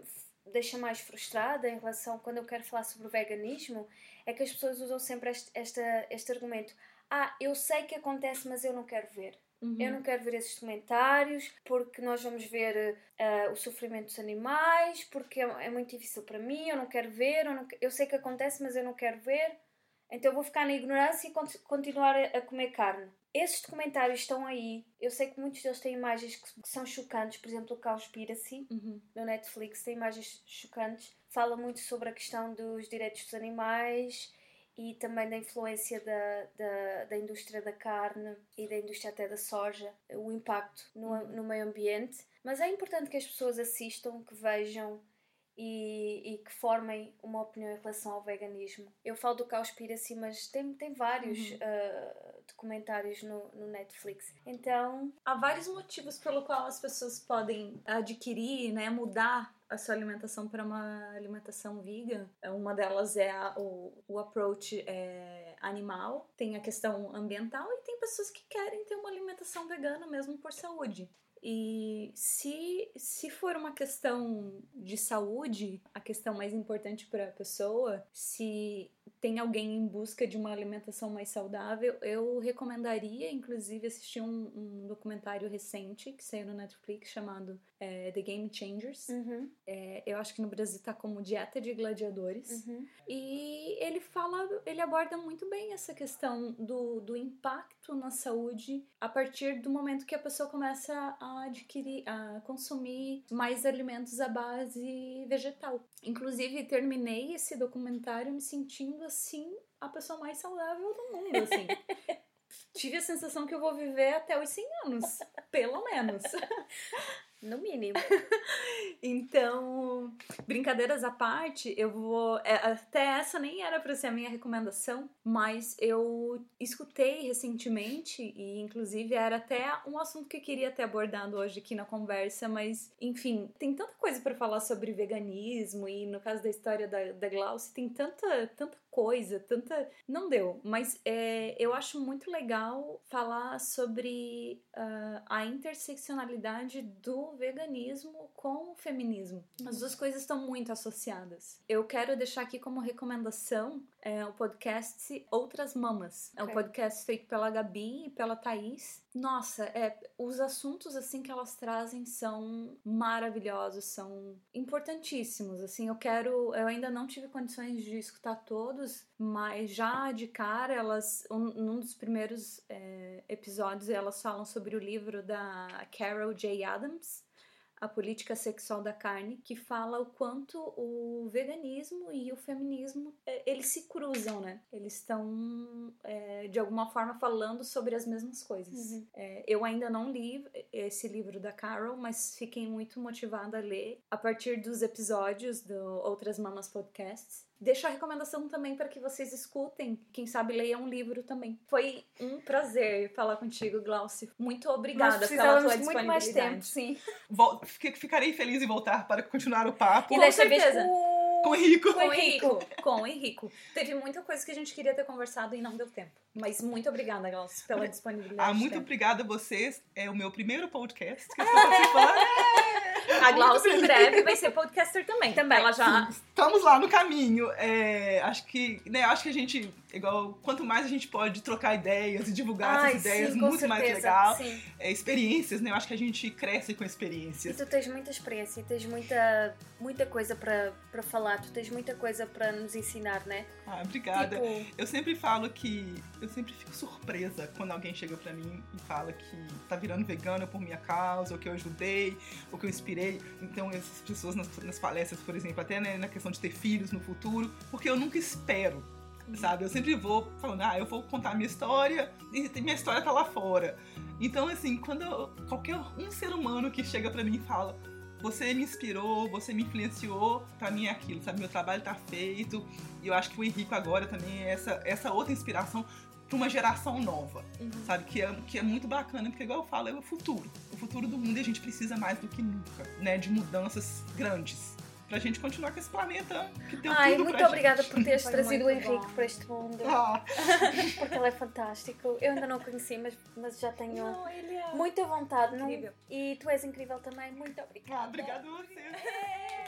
deixa mais frustrada em relação quando eu quero falar sobre o veganismo é que as pessoas usam sempre este, este, este argumento. Ah, eu sei que acontece, mas eu não quero ver. Uhum. Eu não quero ver esses documentários porque nós vamos ver uh, o sofrimento dos animais, porque é, é, muito difícil para mim, eu não quero ver, eu, não, eu sei que acontece, mas eu não quero ver. Então eu vou ficar na ignorância e continuar a comer carne. Esses documentários estão aí. Eu sei que muitos deles têm imagens que, são chocantes, por exemplo, o Cowspiracy, uhum. no Netflix, tem imagens chocantes. Fala muito sobre a questão dos direitos dos animais e também da influência da, da, da indústria da carne e da indústria até da soja, o impacto no, uhum. no meio ambiente. Mas é importante que as pessoas assistam, que vejam e, e, que formem uma opinião em relação ao veganismo. Eu falo do Cowspiracy, mas tem, tem vários uhum. uh, documentários no, no, Netflix. Então. Há vários motivos pelo qual as pessoas podem adquirir, né, mudar a sua alimentação para uma alimentação vegan. Uma delas é a, o, o approach é, animal, tem a questão ambiental e tem pessoas que querem ter uma alimentação vegana mesmo por saúde. E se, se for uma questão de saúde, a questão mais importante para a pessoa, se tem alguém em busca de uma alimentação mais saudável, eu recomendaria, inclusive, assistir um, um documentário recente que saiu no Netflix chamado é, The Game Changers. Uhum. É, eu acho que no Brasil tá como Dieta de Gladiadores. Uhum. E ele fala, ele aborda muito bem essa questão do, do impacto na saúde a partir do momento que a pessoa começa a adquirir, a consumir mais alimentos à base vegetal. Inclusive, terminei esse documentário me sentindo assim a pessoa mais saudável do mundo, assim. [LAUGHS] Tive a sensação que eu vou viver até os 100 anos, pelo menos. [LAUGHS] No mínimo. [LAUGHS] então, brincadeiras à parte, eu vou. É, até essa nem era para ser a minha recomendação, mas eu escutei recentemente, e inclusive era até um assunto que eu queria ter abordado hoje aqui na conversa, mas enfim, tem tanta coisa para falar sobre veganismo, e no caso da história da, da Glauce, tem tanta, tanta coisa, tanta. Não deu, mas é, eu acho muito legal falar sobre uh, a interseccionalidade do veganismo com o feminismo. As duas coisas estão muito associadas. Eu quero deixar aqui como recomendação é, o podcast Outras Mamas. É um podcast feito pela Gabi e pela Thaís. Nossa, é, os assuntos assim que elas trazem são maravilhosos, são importantíssimos. Assim, eu quero, eu ainda não tive condições de escutar todos, mas já de cara elas, um, num dos primeiros é, episódios, elas falam sobre o livro da Carol J. Adams a política sexual da carne, que fala o quanto o veganismo e o feminismo é, eles se cruzam, né? Eles estão é, de alguma forma falando sobre as mesmas coisas. Uhum. É, eu ainda não li esse livro da Carol, mas fiquei muito motivada a ler a partir dos episódios do Outras Mamas Podcasts. Deixo a recomendação também para que vocês escutem, quem sabe leiam um livro também. Foi um prazer falar contigo, Glauci. Muito obrigada pela tua disponibilidade. muito mais tempo, sim. Vol ficarei feliz em voltar para continuar o papo. E Com dessa certeza. vez com o Henrico. Com o Henrico. Com o Henrico. Teve muita coisa que a gente queria ter conversado e não deu tempo. Mas muito obrigada, Glauci, pela disponibilidade. Ah, muito obrigada a vocês. É o meu primeiro podcast que eu estou participando. [LAUGHS] A Glaucia em breve vai ser podcaster também. Também. Ela já. Estamos lá no caminho. É, acho que, né, acho que a gente, igual, quanto mais a gente pode trocar ideias e divulgar Ai, essas ideias, sim, muito certeza. mais legal. Sim. É, experiências, né? Eu acho que a gente cresce com experiências. E tu tens muita experiência, tens muita, muita coisa para falar, tu tens muita coisa para nos ensinar, né? Ah, obrigada. Tipo... Eu sempre falo que eu sempre fico surpresa quando alguém chega para mim e fala que tá virando vegana por minha causa, ou que eu ajudei, ou que eu inspirei inspirei, então, essas pessoas nas, nas palestras, por exemplo, até né, na questão de ter filhos no futuro, porque eu nunca espero sabe? Eu sempre vou falando, ah, eu vou contar a minha história e minha história tá lá fora. Então, assim, quando eu, qualquer um ser humano que chega para mim e fala, você me inspirou, você me influenciou, para mim é aquilo, sabe? Meu trabalho tá feito. E eu acho que o Henrique agora também é essa, essa outra inspiração para uma geração nova, uhum. sabe? Que é, que é muito bacana, porque, igual eu falo, é o futuro. O futuro do mundo e a gente precisa mais do que nunca, né? De mudanças grandes. Pra gente continuar com esse planeta que deu Ai, tudo muito obrigada por teres trazido o Henrique para este mundo. Ah. [LAUGHS] Porque ele é fantástico. Eu ainda não o conheci, mas, mas já tenho não, é muita vontade. Incrível. Não? E tu és incrível também. Muito obrigada. Ah, obrigada a você.